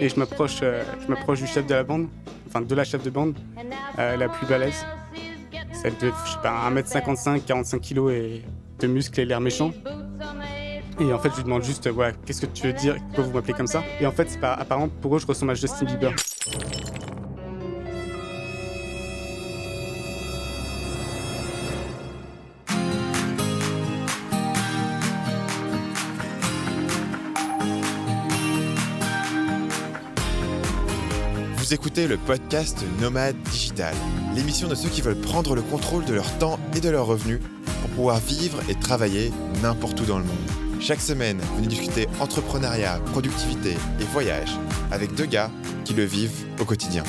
et je m'approche, euh, je m'approche du chef de la bande, enfin de la chef de bande, euh, la plus balèze. Celle de, je sais pas, 1m55, 45 kg et de muscles et l'air méchant. Et en fait, je lui demande juste, ouais, qu'est-ce que tu veux dire Pourquoi vous m'appelez comme ça? Et en fait, c'est pas, apparemment, pour eux, je ressemble à Justin Bieber. Vous écoutez le podcast Nomade Digital, l'émission de ceux qui veulent prendre le contrôle de leur temps et de leurs revenus pour pouvoir vivre et travailler n'importe où dans le monde. Chaque semaine, venez discuter entrepreneuriat, productivité et voyage avec deux gars qui le vivent au quotidien.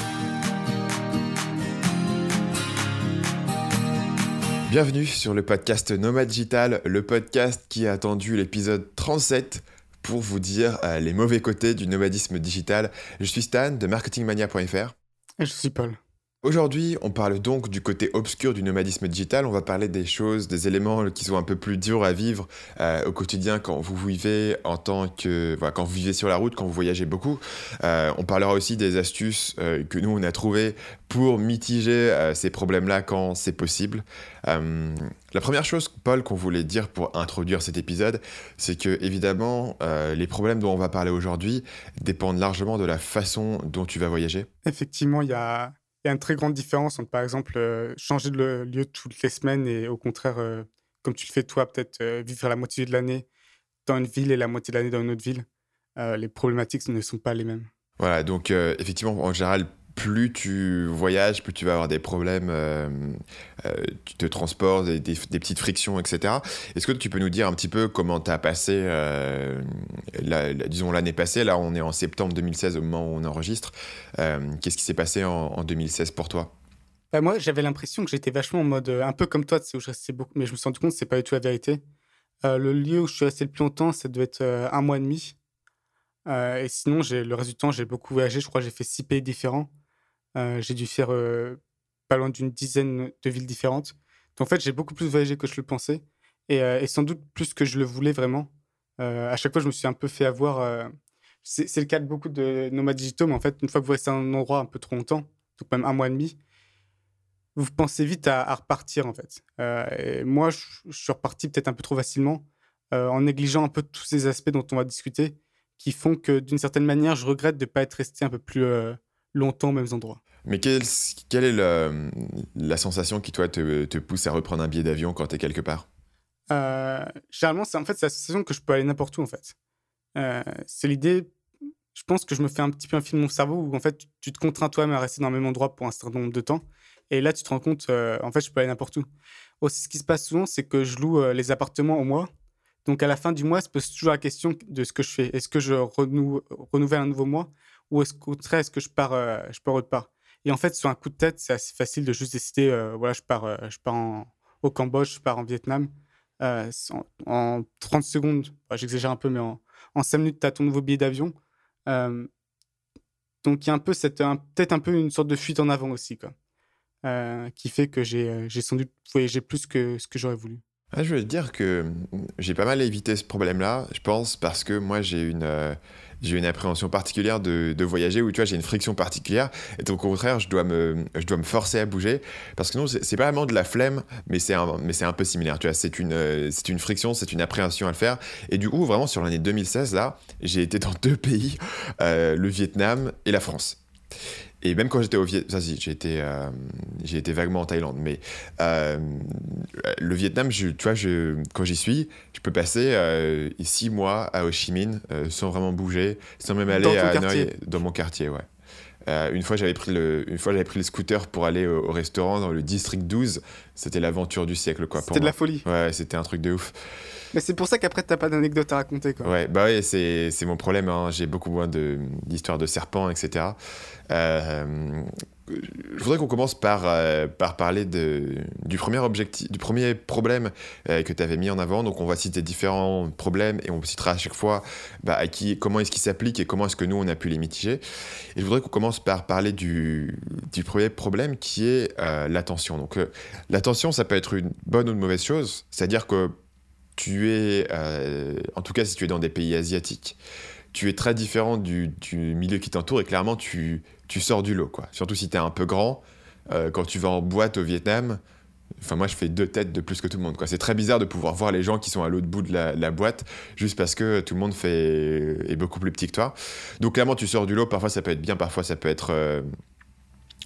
Bienvenue sur le podcast Nomade Digital, le podcast qui a attendu l'épisode 37 pour vous dire euh, les mauvais côtés du nomadisme digital. Je suis Stan de marketingmania.fr. Et je suis Paul. Aujourd'hui, on parle donc du côté obscur du nomadisme digital. On va parler des choses, des éléments qui sont un peu plus durs à vivre euh, au quotidien quand vous vivez en tant que, quand vous vivez sur la route, quand vous voyagez beaucoup. Euh, on parlera aussi des astuces euh, que nous on a trouvées pour mitiger ces problèmes-là quand c'est possible. La première chose, Paul, qu'on voulait dire pour introduire cet épisode, c'est que évidemment, les problèmes dont on va parler aujourd'hui dépendent largement de la façon dont tu vas voyager. Effectivement, il y a, y a une très grande différence entre, par exemple, euh, changer de lieu toutes les semaines et au contraire, euh, comme tu le fais toi, peut-être euh, vivre la moitié de l'année dans une ville et la moitié de l'année dans une autre ville. Les problématiques ne sont pas les mêmes. Voilà, donc effectivement, en général, plus tu voyages, plus tu vas avoir des problèmes euh, euh, de des, petites frictions, etc. Est-ce que tu peux nous dire un petit peu comment tu as passé, euh, disons l'année passée, là on est en septembre 2016 au moment où on enregistre, Euh, qu'est-ce qui s'est passé en, en 2016 pour toi? Bah, moi, j'avais l'impression que j'étais vachement en mode, euh, un peu comme toi, où je restais beaucoup, mais je me suis rendu compte que c'est pas du tout la vérité. Le lieu où je suis resté le plus longtemps, ça devait être un mois et demi. Et sinon, le reste du temps, j'ai beaucoup voyagé. Je crois que j'ai fait six pays différents. Euh, j'ai dû faire euh, pas loin d'une dizaine de villes différentes. En fait, j'ai beaucoup plus voyagé que je le pensais. Et, euh, sans doute plus que je le voulais vraiment. À chaque fois, je me suis un peu fait avoir. c'est, le cas de beaucoup de nomades digitaux, mais en fait, une fois que vous restez à un endroit un peu trop longtemps, donc même un mois et demi, vous pensez vite à, repartir en fait. Moi, je, suis reparti peut-être un peu trop facilement, en négligeant un peu tous ces aspects dont on va discuter, qui font que d'une certaine manière, je regrette de ne pas être resté un peu plus longtemps aux mêmes endroits. Mais quelle, quelle est la sensation qui, toi, te, pousse à reprendre un billet d'avion quand tu es quelque part? Euh, généralement, c'est en fait la sensation que je peux aller n'importe où en fait. Euh, c'est l'idée. Je pense que je me fais un petit peu un film dans mon cerveau où en fait tu, te contrains toi-même à rester dans le même endroit pour un certain nombre de temps. Et là, tu te rends compte, euh, en fait, je peux aller n'importe où. Aussi, ce qui se passe souvent, c'est que je loue les appartements au mois. Donc, à la fin du mois, se pose toujours la question de ce que je fais. Est-ce que je renou- renouvelle un nouveau mois ou est-ce qu'au contraire, est-ce que je pars, je pars autre part? Et en fait, sur un coup de tête, c'est assez facile de juste décider, euh, voilà, je pars, euh, je pars au Cambodge, je pars en Vietnam. Euh, en, en 30 secondes, j'exagère un peu, mais en, en 5 minutes, tu as ton nouveau billet d'avion. Donc, il y a un peu cette, peut-être un peu une sorte de fuite en avant aussi, quoi, qui fait que j'ai j'ai sans doute voyagé plus que ce que j'aurais voulu. Ah, je veux dire que j'ai pas mal évité ce problème-là, je pense, parce que moi j'ai une, j'ai une appréhension particulière de, voyager où tu vois j'ai une friction particulière. Et donc au contraire je dois me, je dois me forcer à bouger. Parce que non c'est pas vraiment de la flemme mais c'est un, mais c'est un peu similaire tu vois. C'est une, euh, c'est une friction c'est une appréhension à le faire. Et du coup vraiment sur l'année 2016 là j'ai été dans deux pays euh, le Vietnam et la France et même quand j'étais au Vietnam, j'ai été, euh, j'ai été vaguement en Thaïlande, mais euh, le Vietnam, je, tu vois, je, quand j'y suis, je peux passer euh, six mois à Ho Chi Minh sans vraiment bouger, sans même aller Dans à. Hanoï, dans mon quartier, ouais. Euh, une fois, j'avais pris le, une fois, j'avais pris le scooter pour aller au, au restaurant dans le district 12. C'était l'aventure du siècle, quoi. C'était de la folie. Ouais, c'était un truc de ouf. Mais c'est pour ça qu'aprais, tu n'as pas d'anecdote à raconter. Quoi. Ouais, bah ouais, c'est, mon problème. hein. J'ai beaucoup moins de, d'histoires de serpents, etc. Euh, je voudrais qu'on commence par, euh, par parler du premier objectif, du premier problème euh, que tu avais mis en avant. Donc, on va citer différents problèmes et on citera à chaque fois bah, à qui, comment est-ce qu'ils s'appliquent et comment est-ce que nous, on a pu les mitiger. Et je voudrais qu'on commence par parler du, premier problème qui est euh, l'attention. Donc, l'attention, ça peut être une bonne ou une mauvaise chose. C'est-à-dire que tu es, en tout cas si tu es dans des pays asiatiques, tu es très différent du, milieu qui t'entoure et clairement, tu, tu sors du lot, quoi. Surtout si tu es un peu grand. Euh, quand tu vas en boîte au Vietnam, Enfin, moi, je fais deux têtes de plus que tout le monde. C'est très bizarre de pouvoir voir les gens qui sont à l'autre bout de la, boîte juste parce que tout le monde fait, est beaucoup plus petit que toi. Donc, clairement, tu sors du lot. Parfois, ça peut être bien, parfois, ça peut être euh,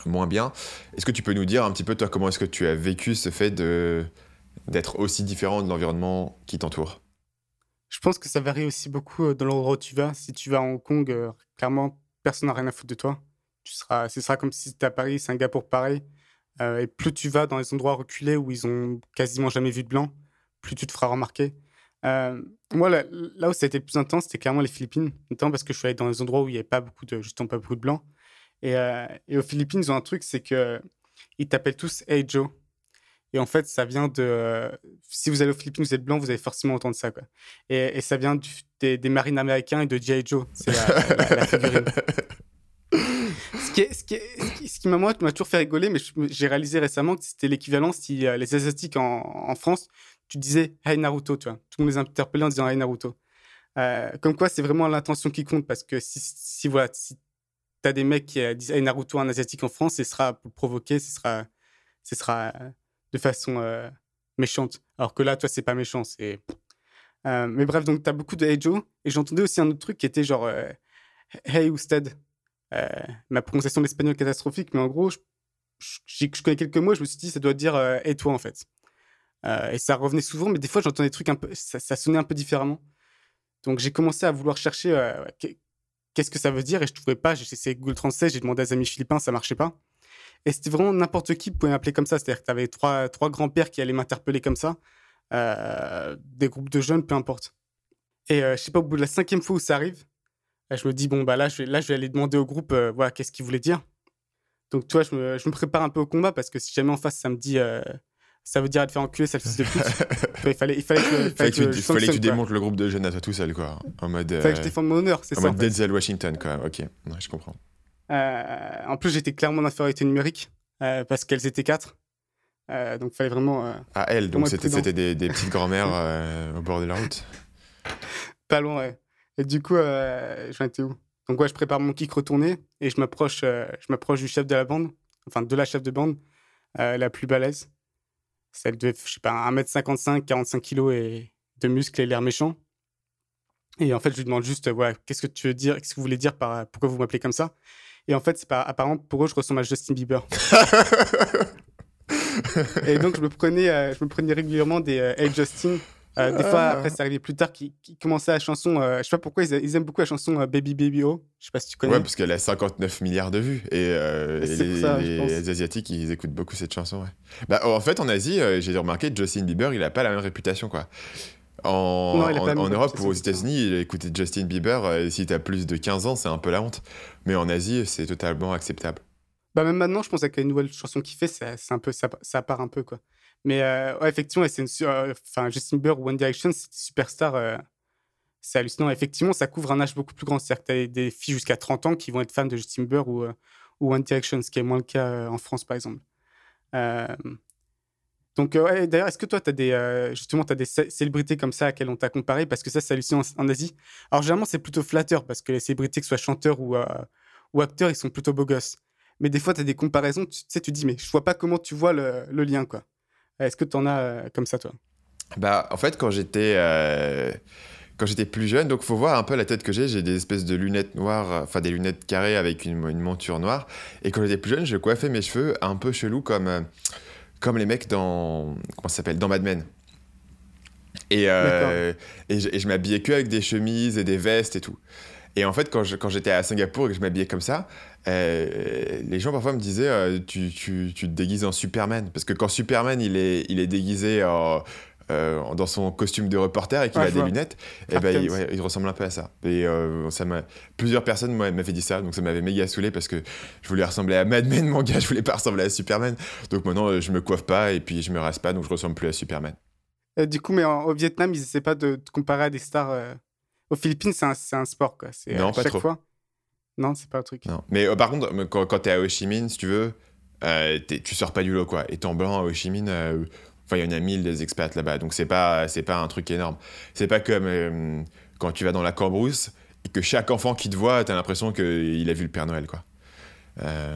moins bien. Est-ce que tu peux nous dire un petit peu, toi, comment est-ce que tu as vécu ce fait d'être aussi différent de l'environnement qui t'entoure? Je pense que ça varie aussi beaucoup euh, dans l'endroit où tu vas. Si tu vas à Hong Kong, clairement, personne n'a rien à foutre de toi. Tu seras, ce sera comme si tu à Paris, Singapour, pareil. Euh, et plus tu vas dans les endroits reculés où ils ont quasiment jamais vu de blanc, plus tu te feras remarquer. Euh, moi, là, où ça a été plus intense, c'était clairement les Philippines, notamment parce que je suis allé dans des endroits où il n'y avait pas beaucoup de, justement pas beaucoup de blancs. Et, euh, et, aux Philippines, ils ont un truc, c'est que ils t'appellent tous Hey Joe. Et en fait, ça vient de. si vous allez aux Philippines, vous êtes blanc, vous allez forcément entendre ça. Quoi. Et, ça vient des, marines américains et de G.I. Joe. C'est la, figurine. ce qui, ce qui m'a toujours fait rigoler, mais j'ai réalisé récemment que c'était l'équivalent si euh, les Asiatiques en, en, France, tu disais Hey Naruto, tu vois. Tout le monde les interpellait en disant Hey Naruto. Euh, comme quoi, c'est vraiment l'intention qui compte parce que si, si voilà, si tu as des mecs qui euh, disent Hey Naruto, un Asiatique en France, ce sera pour provoquer, ce sera, ce sera de façon méchante. Alors que là, toi, c'est pas méchant, mais bref, donc tu as beaucoup de Hey Joe. Et j'entendais aussi un autre truc qui était genre Hey Ousted. Euh, ma prononciation de l'espagnol catastrophique, mais en gros, je, connais quelques mots, je me suis dit, ça doit dire euh, et toi, en fait. Euh, et ça revenait souvent, mais des fois, j'entendais des trucs un peu, ça, sonnait un peu différemment. Donc, j'ai commencé à vouloir chercher qu'est-ce que ça veut dire, et je trouvais pas. J'ai essayé Google Translate, j'ai demandé à des amis philippins, ça marchait pas. Et c'était vraiment n'importe qui pouvait m'appeler comme ça. C'est-à-dire que tu avais trois, trois grands-pères qui allaient m'interpeller comme ça, des groupes de jeunes, peu importe. Et je sais pas, au bout de la cinquième fois où ça arrive, je me dis, bon, bah là, je vais, là, je vais aller demander au groupe, euh, voilà, qu'est-ce qu'il voulait dire. Donc, tu vois, je me, je me, prépare un peu au combat parce que si jamais en face, ça me dit, euh, ça veut dire te faire enculer, ça fils de pute. il fallait, il fallait que, fallait que, tu, fallait que tu démontes le groupe de jeunes à toi tout seul, quoi. En mode. Il fallait que je euh, défende mon honneur, c'est ça. En mode Denzel Washington, quoi. Ok, je comprends. en plus, j'étais clairement en infériorité numérique parce qu'elles étaient quatre. donc, il fallait vraiment. ah, elles, donc c'était des, des petites grand-mères au bord de la route. Pas loin, ouais. Et du coup, euh, j'en étais où? Donc, ouais, je prépare mon kick retourné et je m'approche euh, je m'approche du chef de la bande, enfin de la chef de bande, euh, la plus balèze. Celle de, je sais pas, 1m55, 45 kg et de muscles et l'air méchant. Et en fait, je lui demande juste, voilà, qu'est-ce que tu veux dire, qu'est-ce que vous voulez dire par, pourquoi vous m'appelez comme ça? Et en fait, c'est pas, apparemment, pour eux, je ressemble à Justin Bieber. et donc, je me prenais, je me prenais régulièrement des Hey Justin euh, des fois, après, c'est arrivé plus tard qu'ils commençaient la chanson. Euh, je sais pas pourquoi ils, aiment beaucoup la chanson euh, Baby Baby Oh. Je sais pas si tu connais. Ouais, parce qu'elle a 59 milliards de vues. Et, les, Asiatiques, ils écoutent beaucoup cette chanson. Ouais. Bah, en fait, en Asie, j'ai remarqué Justin Bieber, il a pas la même réputation. quoi. En, en, Europe ou aux États-Unis, écouter Justin Bieber, si tu as plus de 15 ans, c'est un peu la honte. Mais en Asie, c'est totalement acceptable. Bah, même maintenant, je pense qu'avec les nouvelles chansons qu'il fait, c'est un peu, ça, ça part un peu. quoi. Mais euh, effectivement, c'est euh, enfin, Justin Bieber ou One Direction, c'est superstar. Euh, c'est hallucinant. Effectivement, ça couvre un âge beaucoup plus grand. C'est-à-dire que tu as des filles jusqu'à 30 ans qui vont être fans de Justin Bieber ou, One Direction, ce qui est moins le cas en France, par exemple. donc, d'ailleurs, est-ce que toi, tu as des, justement, as des célébrités comme ça à quelles on t'a comparé? Parce que ça, c'est hallucinant en, Asie. Alors, généralement, c'est plutôt flatteur parce que les célébrités, que ce soit chanteurs ou, ou acteurs, ils sont plutôt beaux gosses. Mais des fois, tu as des comparaisons, tu sais, tu dis, mais je vois pas comment tu vois le lien, quoi. Est-ce que tu en as euh, comme ça, toi? Bah, en fait, quand j'étais. Euh, quand j'étais plus jeune, donc faut voir un peu la tête que j'ai. J'ai des espèces de lunettes noires, enfin des lunettes carrées avec une, monture noire. Et quand j'étais plus jeune, je coiffais mes cheveux un peu chelou comme, euh, comme les mecs dans. Comment s'appelle? Dans Mad Men. Et, et je, je m'habillais que avec des chemises et des vestes et tout. Et en fait, quand, quand j'étais à Singapour et que je m'habillais comme ça, euh, les gens parfois me disaient euh, tu, tu, tu, te déguises en Superman. Parce que quand Superman il est, il est déguisé en, euh, dans son costume de reporter et qu'il a des lunettes, et eh ben, il, il, ressemble un peu à ça. Et ça plusieurs personnes m'avaient dit ça, donc ça m'avait méga saoulé parce que je voulais ressembler à Mad Men, mon gars, je voulais pas ressembler à Superman. Donc maintenant, je me coiffe pas et puis je me rase pas, donc je ressemble plus à Superman. du coup, mais au Vietnam, ils essaient pas de te comparer à des stars aux Philippines, c'est un, un, sport, quoi. C'est non, pas chaque trop. fois. Non, c'est pas un truc. Non. Mais euh, par contre, quand, quand tu es à Ho Chi Minh, si tu veux, euh, tu sors pas du lot, quoi. Étant blanc à Ho Chi Minh, euh, enfin, il y en a mille des expats là-bas, donc c'est pas, c'est pas un truc énorme. C'est pas comme quand tu vas dans la Cambrousse et que chaque enfant qui te voit, tu as l'impression qu'il a vu le Père Noël, quoi.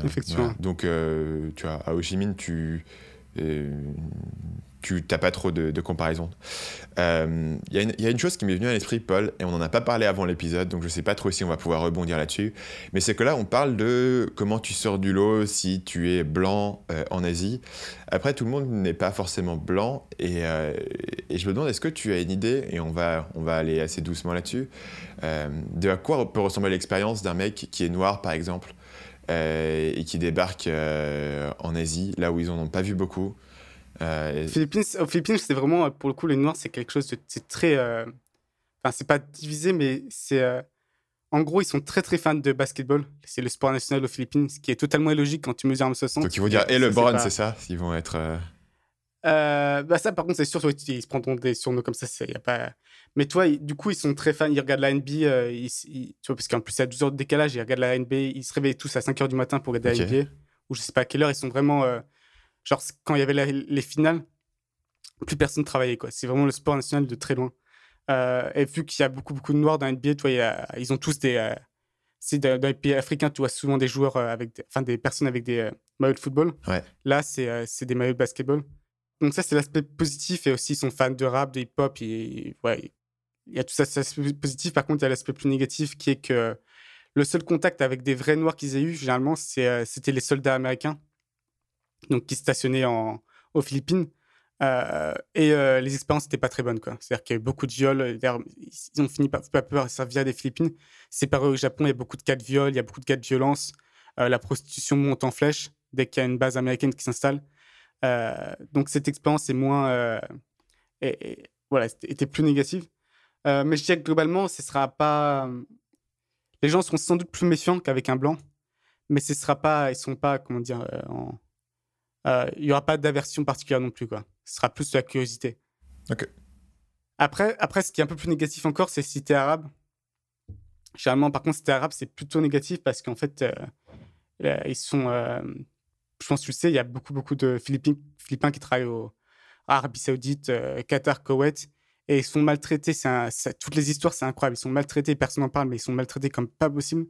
Effectivement. Donc, tu vois, à Ho Chi Minh, tu tu n'as pas trop de, comparaison. Il euh, y, a une chose qui m'est venue à l'esprit, Paul, et on n'en a pas parlé avant l'épisode, donc je ne sais pas trop si on va pouvoir rebondir là-dessus, mais c'est que là, on parle de comment tu sors du lot si tu es blanc euh, en Asie. Après, tout le monde n'est pas forcément blanc, euh, et, je me demande, est-ce que tu as une idée, et on va, on va aller assez doucement là-dessus, de à quoi peut ressembler l'expérience d'un mec qui est noir, par exemple, et qui débarque en Asie, là où ils n'en ont pas vu beaucoup. Euh, Philippines, aux Philippines, c'est vraiment, pour le coup, les Noirs, c'est quelque chose de c'est très. Euh, enfin, c'est pas divisé, mais c'est. Euh, en gros, ils sont très très fans de basketball. C'est le sport national aux Philippines, ce qui est totalement illogique quand tu mesures 1m60. Donc ils vont dire et le LeBron, c'est ça? Ils vont être. bah ça, par contre, c'est sûr, ils se prendront des surnoms comme ça. Y a pas... Mais toi, du coup, ils sont très fans. Ils regardent la NBA, ils, tu vois, parce qu'en plus, il y a 12 heures de décalage. Ils regardent la NBA. Ils se réveillent tous à 5 heures du matin pour regarder la NBA. Ou je sais pas à quelle heure. Ils sont vraiment Genre, quand il y avait les finales, plus personne ne travaillait. Quoi. C'est vraiment le sport national de très loin. Euh, et vu qu'il y a beaucoup, beaucoup de noirs dans NBA, toi, ils ont tous des. Euh, c'est dans les pays africains, tu vois souvent des joueurs euh, avec. enfin, des personnes avec des maillots de football. Là, c'est des maillots de basketball. Donc, ça, c'est l'aspect positif. Et aussi, ils sont fans de rap, de hip-hop. Et, ouais, il y a tout ça, c'est l'aspect positif. Par contre, il y a l'aspect plus négatif qui est que le seul contact avec des vrais noirs qu'ils aient eu, généralement, c'était les soldats américains donc qui stationnaient en, aux Philippines. Euh, et euh, les expériences n'étaient pas très bonnes. C'est-à-dire qu'il y a eu beaucoup de viols. Ils ont fini par, par servir des Philippines. C'est pareil au Japon, il y a beaucoup de cas de viols, il y a beaucoup de cas de violence. Euh, la prostitution monte en flèche dès qu'il y a une base américaine qui s'installe. donc cette expérience est moins. Et, voilà, était plus négative. mais je dirais que globalement, ce sera pas. Les gens seront sans doute plus méfiants qu'avec un blanc, mais ce sera pas, ils sont pas, comment dire, en, il n'y aura pas d'aversion particulière non plus. Quoi. Ce sera plus de la curiosité. Ok. Après, après, ce qui est un peu plus négatif encore, c'est si tu es arabe. Généralement, par contre, si tu es arabe, c'est plutôt négatif parce qu'en fait, euh, ils sont. Euh, je pense que tu le sais, il y a beaucoup, beaucoup de Philippines, Philippins qui travaillent au Arabie Saoudite, Qatar, Koweït, et ils sont maltraités. toutes les histoires, c'est incroyable. Ils sont maltraités, personne n'en parle, mais ils sont maltraités comme pas possible.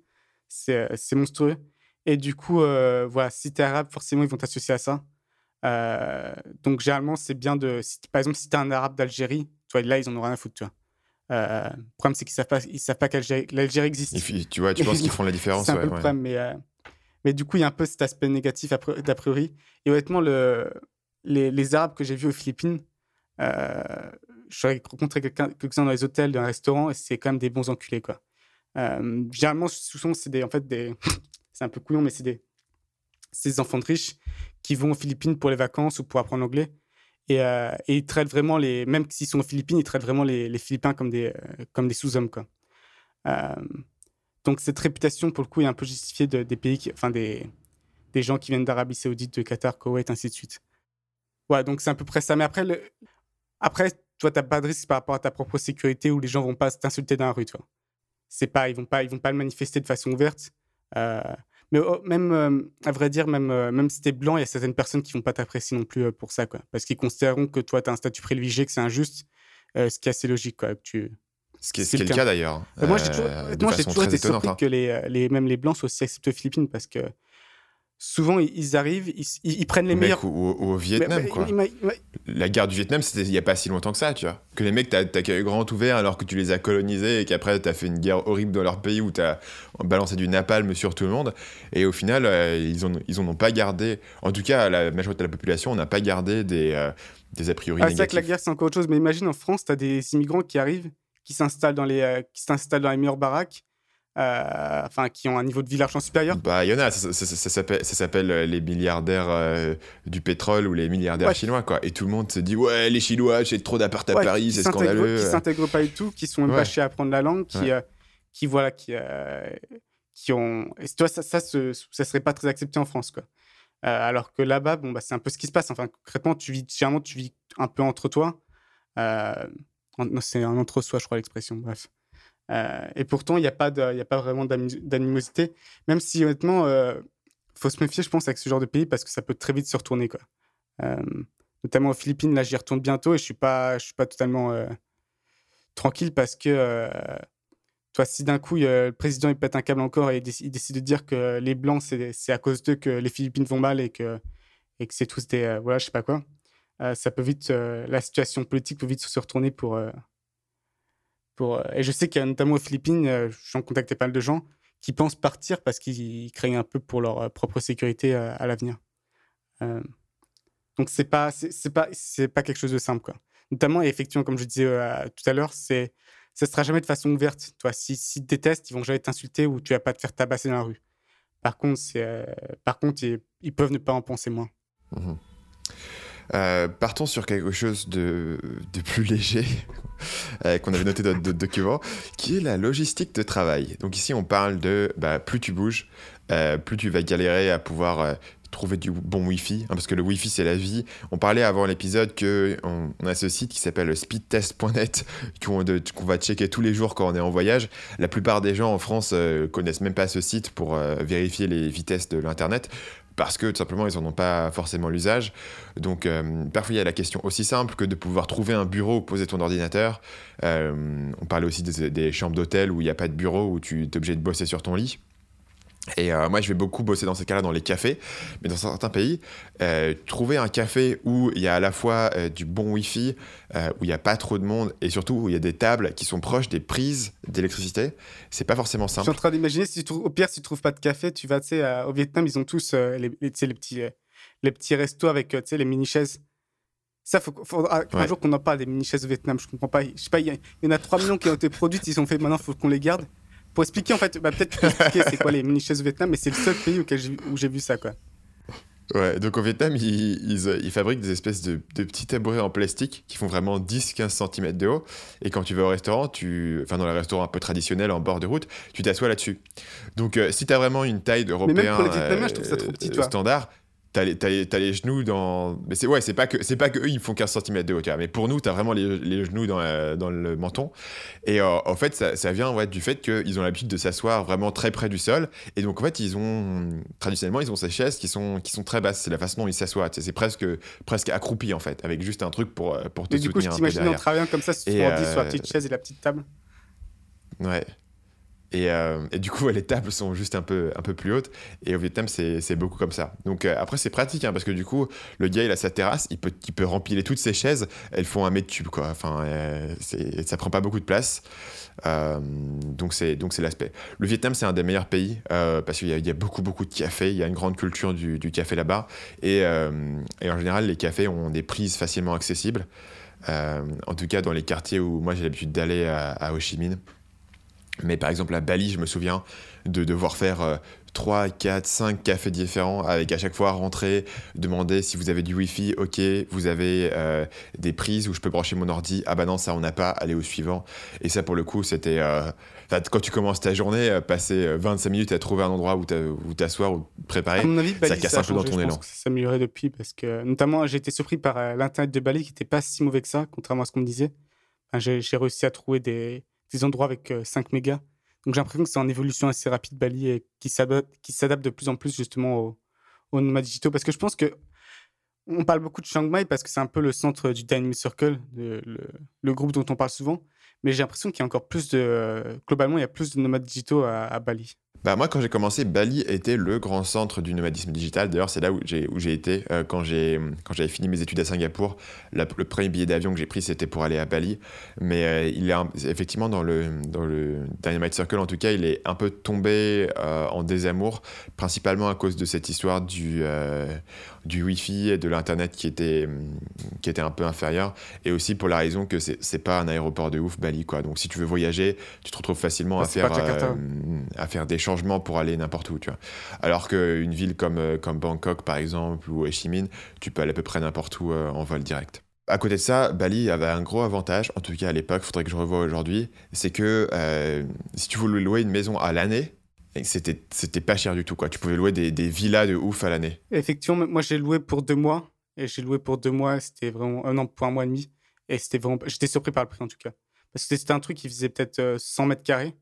C'est monstrueux. Et du coup, euh, voilà, si tu es arabe, forcément, ils vont t'associer à ça. Euh, donc, généralement, c'est bien de. par exemple, si tu es un arabe d'Algérie, toi, là, ils en ont rien à foutre, tu vois. Euh, le problème, c'est qu'ils ne savent pas, ils savent pas qu'Algérie existe. tu vois, tu penses qu'ils font la différence. c'est un peu le problème, mais, mais du coup, il y a un peu cet aspect négatif d'a priori. Et honnêtement, le, les, les Arabes que j'ai vus aux Philippines, je suis rencontré quelques-uns dans les hôtels, dans les restaurants, et c'est quand même des bons enculés, quoi. généralement, souvent, c'est des, en fait des, c'est un peu couillon, mais c'est des, ces enfants de riches qui vont aux Philippines pour les vacances ou pour apprendre l'anglais. Et, euh, ils traitent vraiment les, même s'ils sont aux Philippines, ils traitent vraiment les, les Philippins comme des, euh, sous-hommes. Euh, donc cette réputation, pour le coup, est un peu justifiée de, des pays, qui, enfin des, gens qui viennent d'Arabie Saoudite, de Qatar, Koweït, ainsi de suite. Ouais, donc c'est à peu près ça. Mais après, le... après, toi, pas de risque par rapport à ta propre sécurité où les gens vont pas t'insulter dans la rue, toi. C'est pas, ils vont vont pas le manifester de façon ouverte. Euh, mais oh, même, euh, à vrai dire, même, euh, même si t'es blanc, il y a certaines personnes qui vont pas t'apprécier non plus pour ça, quoi. Parce qu'ils considéreront que toi, tu as un statut privilégié, que c'est injuste, ce qui est assez logique, quoi. Que tu... Ce qui est, le cas, d'ailleurs. moi, j'ai toujours, été surpris hein. que les, les, même les blancs soient aussi acceptés aux Philippines parce que souvent ils arrivent, ils, prennent les meilleurs. Ou, au Vietnam, quoi. La guerre du Vietnam, c'était il n'y a pas si longtemps que ça, tu vois. Que les mecs t'accueillent grand ouvert alors que tu les as colonisés et qu'après t'as fait une guerre horrible dans leur pays où t'as balancé du napalm sur tout le monde. Et au final, euh, ils, ont, ils en ont pas gardé. En tout cas, la majorité de la population, on n'a pas gardé des, euh, des a priori ah, C'est vrai que la guerre, c'est encore autre chose. Mais imagine en France, tu as des immigrants qui arrivent, qui s'installent dans, les, euh, qui s'installent dans les meilleures baraques euh, enfin qui ont un niveau de vie largement supérieur Bah, il y en a, ça, s'appelle euh, les milliardaires euh, du pétrole ou les milliardaires chinois, quoi. Et tout le monde se dit, ouais, les Chinois, j'ai trop d'appart à Paris, c'est scandaleux. Qui s'intègrent pas du tout, qui sont même pas à apprendre la langue, qui, qui voilà, qui, qui ont. Et toi, ça, ça, ça, serait pas très accepté en France, quoi. alors que là-bas, bon, bah, c'est un peu ce qui se passe. Enfin, concrètement, tu vis, généralement, tu vis un peu entre toi. c'est un entre-soi, je crois, l'expression. Bref. Euh, et pourtant, il n'y a, pas a pas vraiment d'animosité, même si honnêtement, euh, faut se méfier, je pense, avec ce genre de pays parce que ça peut très vite se retourner. Quoi. Euh, notamment aux Philippines, là, j'y retourne bientôt et je ne suis, pas, suis pas totalement tranquille parce que toi, si d'un coup, le président il pète un câble encore et il décide, de dire que les Blancs, c'est à cause d'eux que les Philippines vont mal et que, et que c'est tous des. voilà, je sais pas quoi. ça peut vite. la situation politique peut vite se retourner pour. Pour et je sais qu'il y a notamment aux Philippines, j'en contactais pas mal de gens qui pensent partir parce qu'ils craignent un peu pour leur propre sécurité à l'avenir. donc c'est pas pas pas quelque chose de simple quoi. Notamment et effectivement comme je disais tout à l'heure, c'est ça sera jamais de façon ouverte. Toi, si, si ils te détestent, ils vont jamais t'insulter ou tu vas pas te faire tabasser dans la rue. Par contre, par contre ils, peuvent ne pas en penser moins. Mmh euh, partons sur quelque chose de, plus léger euh, qu'on avait noté dans notre document, qui est la logistique de travail. Donc ici, on parle de bah, plus tu bouges, euh, plus tu vas galérer à pouvoir trouver du bon Wi-Fi, hein, parce que le Wi-Fi c'est la vie. On parlait avant l'épisode que on, a ce site qui s'appelle speedtest.net qu'on va checker tous les jours quand on est en voyage. La plupart des gens en France connaissent même pas ce site pour vérifier les vitesses de l'internet parce que tout simplement ils n'en ont pas forcément l'usage. Donc euh, parfois il y a la question aussi simple que de pouvoir trouver un bureau où poser ton ordinateur. Euh, on parlait aussi des, chambres d'hôtel où il n'y a pas de bureau, où tu es obligé de bosser sur ton lit. Et euh, moi, je vais beaucoup bosser dans ces cas-là dans les cafés, mais dans certains pays, euh, trouver un café où il y a à la fois euh, du bon Wi-Fi, où il n'y a pas trop de monde, et surtout où il y a des tables qui sont proches des prises d'électricité, c'est pas forcément simple. Je suis en train d'imaginer, si au pire, si tu trouves pas de café, tu vas, tu sais, au Vietnam, ils ont tous les, les, les, petits, les petits restos avec, tu sais, les mini-chaises. Ça, faut, faudra un jour qu'on en parle des mini-chaises au Vietnam, je comprends pas. Je sais pas, il y, en a 3 millions qui ont été produites, ils ont fait, maintenant, il faut qu'on les garde. Pour expliquer, en fait, bah, peut-être expliquer c'est quoi les mini-chaises au Vietnam, mais c'est le seul pays où j'ai vu ça, quoi. Ouais, donc au Vietnam, ils, ils, fabriquent des espèces de, de, petits tabourets en plastique qui font vraiment 10-15 cm de haut. Et quand tu vas au restaurant, tu, enfin dans les restaurants un peu traditionnels en bord de route, tu t'assois là-dessus. Donc euh, si tu as vraiment une taille d'européen euh, standard, t'as les, les, genoux dans. Mais c'est ouais, c'est pas que c'est pas que eux ils font 15 cm de hauteur, mais pour nous t'as vraiment les, les, genoux dans, dans, le menton. Et euh, en fait ça, ça vient ouais, du fait qu'ils ont l'habitude de s'asseoir vraiment très près du sol. Et donc en fait ils ont traditionnellement ils ont ces chaises qui sont qui sont très basses. C'est la façon dont ils s'assoient. C'est presque presque accroupi en fait, avec juste un truc pour pour te et soutenir. Du coup je t'imagine en travaillant comme ça sur, euh... sur la petite chaise et la petite table. Ouais. Euh, et, du coup, les tables sont juste un peu, un peu plus hautes. Et au Vietnam, c'est beaucoup comme ça. Donc euh, après, c'est pratique, hein, parce que du coup, le gars, il a sa terrasse, il peut, il peut remplir toutes ses chaises. Elles font un mètre cube, quoi. Enfin, euh, ça prend pas beaucoup de place. donc c'est l'aspect. Le Vietnam, c'est un des meilleurs pays, parce qu'il y, y, a beaucoup, beaucoup de cafés. Il y a une grande culture du, du café là-bas. Et, et, en général, les cafés ont des prises facilement accessibles. en tout cas, dans les quartiers où moi j'ai l'habitude d'aller à, à Ho Chi Minh. Mais par exemple, à Bali, je me souviens de devoir faire 3, 4, 5 cafés différents avec à chaque fois rentrer, demander si vous avez du Wi-Fi, ok, vous avez euh, des prises où je peux brancher mon ordi, ah bah non, ça on n'a pas, allez au suivant. Et ça pour le coup, c'était. Euh, quand tu commences ta journée, euh, passer 25 minutes à trouver un endroit où t'asseoir ou préparer, ça casse un peu dans ton élan. ça s'est amélioré depuis parce que, notamment, j'ai été surpris par l'internet de Bali qui n'était pas si mauvais que ça, contrairement à ce qu'on me disait. j'ai réussi à trouver des des endroits avec 5 euh, mégas. Donc j'ai l'impression que c'est en évolution assez rapide Bali et qui s'adapte de plus en plus justement aux, aux nomades digitaux. Parce que je pense que on parle beaucoup de Chiang Mai parce que c'est un peu le centre du Dynamic Circle, le, le, groupe dont on parle souvent. Mais j'ai l'impression qu'il y a encore plus de. Globalement, il y a plus de nomades digitaux à Bali. Bah moi, quand j'ai commencé, Bali était le grand centre du nomadisme digital. D'ailleurs, c'est là où j'ai, été euh, quand j'avais fini mes études à Singapour. le premier billet d'avion que j'ai pris, c'était pour aller à Bali. Mais euh, il est effectivement dans le, dans le Dynamite Circle, en tout cas, il est un peu tombé euh, en désamour, principalement à cause de cette histoire du, du Wi-Fi et de l'Internet qui était, qui était un peu inférieur. Et aussi pour la raison que c'est, c'est pas un aéroport de ouf, Bali. Quoi. Donc si tu veux voyager, tu te retrouves facilement à, faire, à faire des changements pour aller n'importe où, tu vois. Alors qu'une ville comme, euh, comme Bangkok, par exemple, ou Ho Chi Minh, tu peux aller à peu près n'importe où euh, en vol direct. À côté de ça, Bali avait un gros avantage, en tout cas à l'époque, faudrait que je revoie aujourd'hui, c'est que euh, si tu voulais louer une maison à l'année, c'était, c'était pas cher du tout, quoi. Tu pouvais louer des, des villas de ouf à l'année. Effectivement, moi j'ai loué pour deux mois, et j'ai loué pour deux mois, c'était vraiment un an pour un mois et demi, et c'était vraiment, j'étais surpris par le prix en tout cas. Parce que c'était un truc qui faisait peut-être 100 mètres carrés,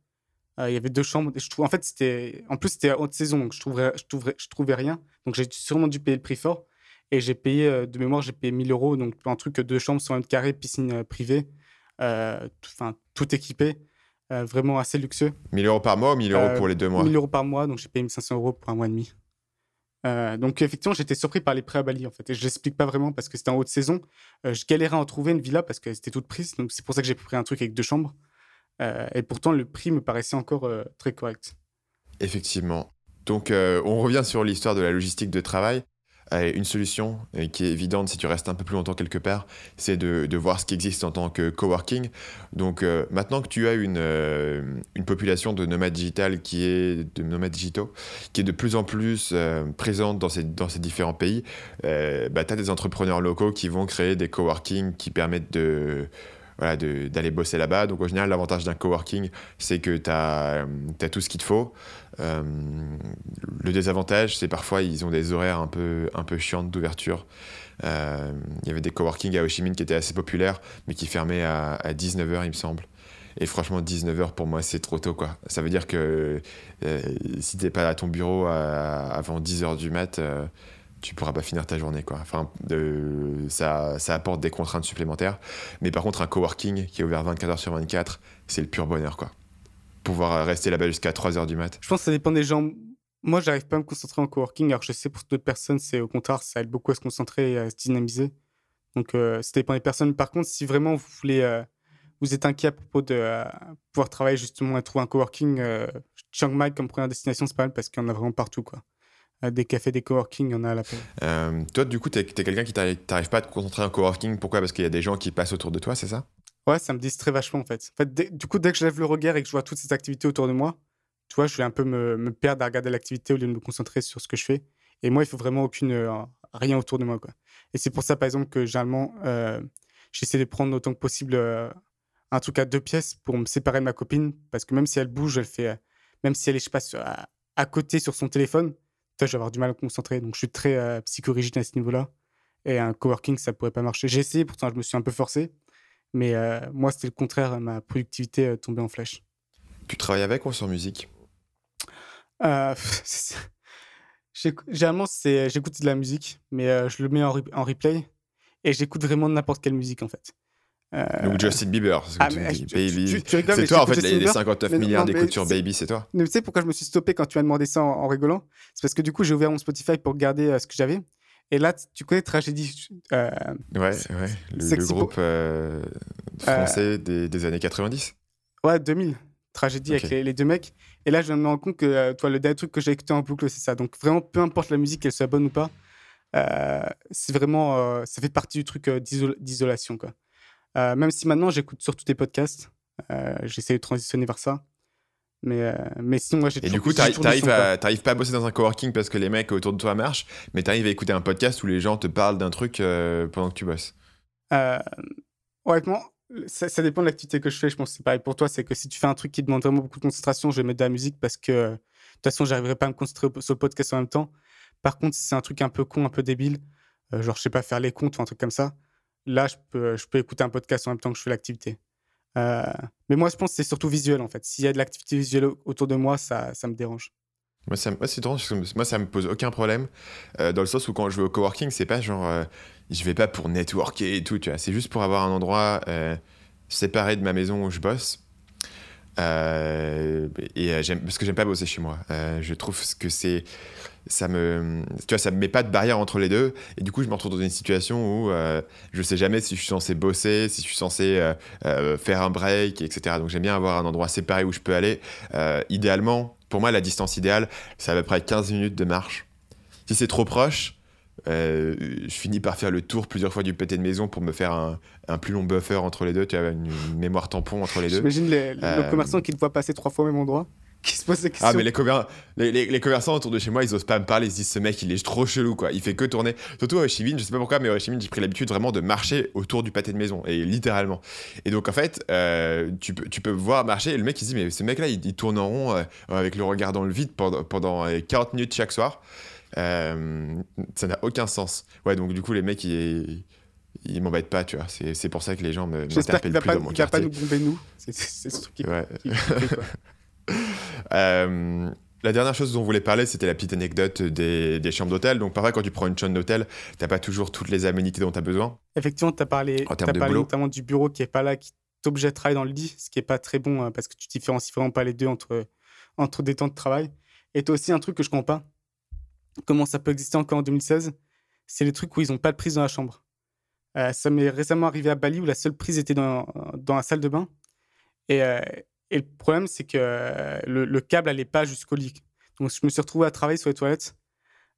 euh, il y avait deux chambres. Je trouve, en fait, c'était. En plus, c'était haute saison, donc je trouvais, je trouvais, je trouvais rien. Donc j'ai sûrement dû payer le prix fort. Et j'ai payé, euh, de mémoire, j'ai payé 1000 euros. Donc un truc, deux chambres, 100 mètres carrés, piscine euh, privée, enfin tout équipé. vraiment assez luxueux. 1000 euros par mois ou 1000 euros pour les deux mois? 1000 euros par mois, donc j'ai payé 1500 euros pour un mois et demi. Donc effectivement, j'étais surpris par les prêts à Bali en fait. Et je l'explique pas vraiment parce que c'était en haute saison. je galérais à en trouver une villa parce qu'elle était toute prise. Donc c'est pour ça que j'ai pris un truc avec deux chambres. et pourtant, le prix me paraissait encore très correct. Effectivement. Donc, on revient sur l'histoire de la logistique de travail. Une solution qui est évidente si tu restes un peu plus longtemps quelque part, c'est de, voir ce qui existe en tant que coworking. Donc euh, maintenant que tu as une, euh, une population de nomades digital qui est de nomades digitaux, qui est de plus en plus euh, présente dans ces, dans ces différents pays, bah, tu as des entrepreneurs locaux qui vont créer des coworking qui permettent de voilà, d'aller bosser là-bas. Donc, au général, l'avantage d'un coworking, c'est que tu as, as, tout ce qu'il te faut. Euh, le désavantage, c'est parfois, ils ont des horaires un peu, un peu chiantes d'ouverture. Euh, il y avait des coworking à Ho Chi Minh qui étaient assez populaires, mais qui fermaient à, 19h, il me semble. Et franchement, 19h pour moi, c'est trop tôt. quoi. Ça veut dire que euh, si tu n'es pas à ton bureau avant 10h du mat', tu pourras pas finir ta journée quoi. Enfin, ça, ça apporte des contraintes supplémentaires. Mais par contre, un coworking qui est ouvert 24 heures sur 24, c'est le pur bonheur quoi. Pouvoir rester là-bas jusqu'à 3 heures du mat. Je pense que ça dépend des gens. Moi, j'arrive pas à me concentrer en coworking, alors je sais pour d'autres personnes, c'est au contraire, ça aide beaucoup à se concentrer et à se dynamiser. Donc, euh, ça dépend des personnes. Par contre, si vraiment vous voulez, euh, vous êtes inquiet à propos de euh, pouvoir travailler justement et trouver un coworking, Chiang Mai comme première destination, c'est pas mal parce qu'il y en a vraiment partout quoi des cafés, des coworking, il y en a à la euh, toi, du coup, tu es, quelqu'un qui n'arrive pas à te concentrer en coworking. Pourquoi? Parce qu'il y a des gens qui passent autour de toi, c'est ça? Ouais, ça me distrait vachement en fait. En fait du coup, dès que je lève le regard et que je vois toutes ces activités autour de moi, tu vois, je vais un peu me, me perdre à regarder l'activité au lieu de me concentrer sur ce que je fais. Et moi, il faut vraiment aucune, euh, rien autour de moi. Quoi. Et c'est pour ça, par exemple, que généralement, euh, j'essaie de prendre autant que possible euh, un truc à deux pièces pour me séparer de ma copine. Parce que même si elle bouge, elle fait, même si elle est, je sais pas, à côté sur son téléphone, je vais avoir du mal à me concentrer. Donc, je suis très euh, psychorigide à ce niveau-là. Et un coworking, ça pourrait pas marcher. J'ai essayé, pourtant, je me suis un peu forcé. Mais euh, moi, c'était le contraire. Ma productivité euh, tombait en flèche. Tu travailles avec ou sur musique? Généralement, j'écoute de la musique, mais je le mets en, en replay. Et j'écoute vraiment n'importe quelle musique, en fait. Euh... Ou Justin Bieber, c'est ah, Baby. C'est toi, en fait, les, 59 milliards d'écoutes sur Baby, c'est toi. tu sais pourquoi je me suis stoppé quand tu m'as demandé ça en, rigolant? C'est parce que du coup, j'ai ouvert mon Spotify pour regarder euh, ce que j'avais. Et là, tu connais Tragédie euh, Ouais, ouais. Le, groupe euh, français des, années 90 Ouais, 2000. Tragédie avec les, deux mecs. Et là, je me rends compte que toi, le dernier truc que j'ai écouté en boucle, c'est ça. Donc, vraiment, peu importe la musique, qu'elle soit bonne ou pas, c'est vraiment. ça fait partie du truc d'isolation, quoi. Euh, même si maintenant j'écoute surtout tes podcasts, euh, j'essaie de transitionner vers ça. Mais, euh, mais sinon, moi j'ai Et du coup, t'arrives pas à bosser dans un coworking parce que les mecs autour de toi marchent, mais t'arrives à écouter un podcast où les gens te parlent d'un truc pendant que tu bosses. honnêtement, ça, dépend de l'activité que je fais. Je pense que c'est pareil pour toi. C'est que si tu fais un truc qui demande vraiment beaucoup de concentration, je vais mettre de la musique parce que de toute façon, j'arriverai pas à me concentrer sur le podcast en même temps. Par contre, si c'est un truc un peu con, un peu débile, genre, je sais pas, faire les comptes ou un truc comme ça, là, je peux, je peux écouter un podcast en même temps que je fais l'activité. Euh, mais moi, je pense que c'est surtout visuel, en fait. S'il y a de l'activité visuelle autour de moi, ça, ça me dérange. Moi, ça, moi, moi, ça me pose aucun problème. Euh, dans le sens où quand je vais au coworking, c'est pas genre. Euh, je vais pas pour networker et tout, tu vois. C'est juste pour avoir un endroit séparé de ma maison où je bosse. Et j'aime parce que j'aime pas bosser chez moi. je trouve que c'est ça me tu vois ça me met pas de barrière entre les deux. Et du coup je me retrouve dans une situation où euh, je sais jamais si je suis censé bosser si je suis censé euh, euh, faire un break etc donc j'aime bien avoir un endroit séparé où je peux aller. Idéalement pour moi la distance idéale c'est à peu près 15 minutes de marche. Si c'est trop proche je finis par faire le tour plusieurs fois du pâté de maison pour me faire un, un plus long buffer entre les deux tu as une, mémoire tampon entre les deux j'imagine les, le commerçant qui te voit passer trois fois au même endroit qui se pose des questions. Ah, mais les, les, les, commerçants autour de chez moi, ils osent pas me parler. Ils se disent, ce mec, il est trop chelou, quoi. Il fait que tourner. Surtout à Chivine, je sais pas pourquoi, mais à Chivine, j'ai pris l'habitude vraiment de marcher autour du pâté de maison. Et littéralement. Et donc, en fait, euh, tu, peux, tu peux voir marcher. Et le mec, il se dit, mais ce mec-là, il, tourne en rond euh, avec le regard dans le vide pendant, pendant 40 euh, minutes chaque soir. Ça n'a aucun sens. Ouais, donc, du coup, les mecs, ils il m'embête pas, tu vois. C'est pour ça que les gens me m'interpellent plus pas, dans mon il va pas nous bomber, nous. C'est ce truc qui, ouais. qui, fait, quoi. Euh, la dernière chose dont on voulait parler, c'était la petite anecdote des, des chambres d'hôtel. Donc, pareil, quand tu prends une chambre d'hôtel, t'as pas toujours toutes les aménités dont tu as besoin. Effectivement, tu as parlé, as parlé notamment du bureau qui est pas là, qui obligé de travailler dans le lit, ce qui est pas très bon parce que tu différencies vraiment pas les deux entre, entre des temps de travail. Et tu as aussi un truc que je comprends pas. Comment ça peut exister encore en 2016 C'est les trucs où ils n'ont pas de prise dans la chambre. ça m'est récemment arrivé à Bali où la seule prise était dans, dans la salle de bain. Et, et le problème, c'est que le, câble n'allait pas jusqu'au lit. Donc, je me suis retrouvé à travailler sur les toilettes.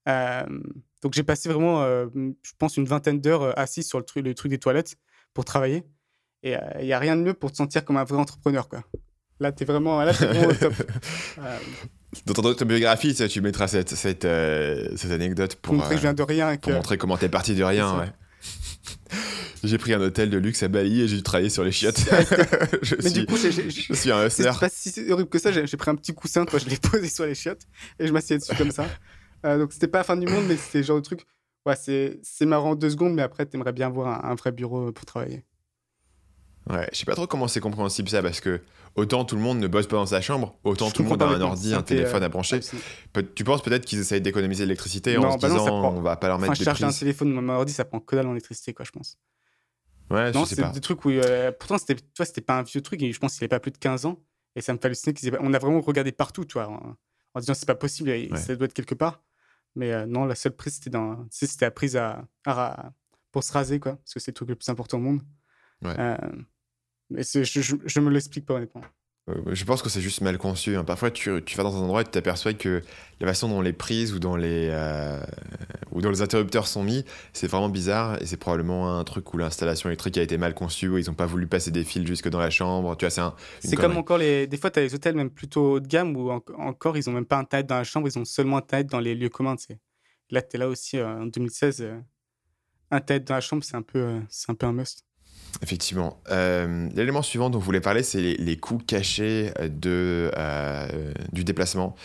donc, j'ai passé vraiment, je pense, une vingtaine d'heures assis sur le truc, le truc des toilettes pour travailler. Et il n'y a rien de mieux pour te sentir comme un vrai entrepreneur. Quoi. Là, tu es vraiment, là, vraiment au top. Dans ton autobiographie, tu mettras cette, cette, cette anecdote pour, montrer que je viens de rien. Pour montrer comment tu es parti de rien. Ouais. J'ai pris un hôtel de luxe à Bali et j'ai travaillé sur les chiottes. je, Mais suis, du coup, je suis un hustler. C'est pas si horrible que ça. J'ai pris un petit coussin, toi, je l'ai posé sur les chiottes et je m'assieds dessus comme ça. Euh, donc, c'était pas la fin du monde, mais c'était le genre de truc. Ouais, c'est marrant deux secondes, mais après, t'aimerais bien avoir un, vrai bureau pour travailler. Ouais, je sais pas trop comment c'est compréhensible ça, parce que autant tout le monde ne bosse pas dans sa chambre, autant tout le monde a un ordi, un téléphone à brancher. tu penses peut-être qu'ils essayent d'économiser l'électricité en se bah disant on va pas leur mettre enfin, des chercher un téléphone, mon ordi, ça prend que dalle en électricité, quoi, je pense. Ouais, non, c'est des trucs où. Euh, pourtant, c'était, toi, c'était pas un vieux truc, et je pense qu'il avait pas plus de 15 ans. Et ça me fait halluciner qu'ils On a vraiment regardé partout, toi, en, disant c'est pas possible, ça doit être quelque part. Mais euh, non, la seule prise, c'était dans. c'était la prise à, pour se raser, quoi, parce que c'est le truc le plus important au monde. Ouais. Euh, mais je, je, je, me l'explique pas, honnêtement. Euh, je pense que c'est juste mal conçu. Hein. Parfois, tu, tu, vas dans un endroit et tu t'aperçois que la façon dont les prises ou dans les, euh, ou dans les interrupteurs sont mis, c'est vraiment bizarre et c'est probablement un truc où l'installation électrique a été mal conçue, où ils n'ont pas voulu passer des fils jusque dans la chambre. Tu vois, c'est C'est comme encore les. Des fois, tu as les hôtels même plutôt haut de gamme où encore ils n'ont même pas un tête dans la chambre, ils ont seulement un tête dans les lieux communs. Là, tu es là aussi euh, en 2016. un tête dans la chambre, c'est un, peu, c'est un peu un must. Effectivement. Euh, l'élément suivant dont vous voulez parler, c'est les, coûts cachés de, euh, du déplacement.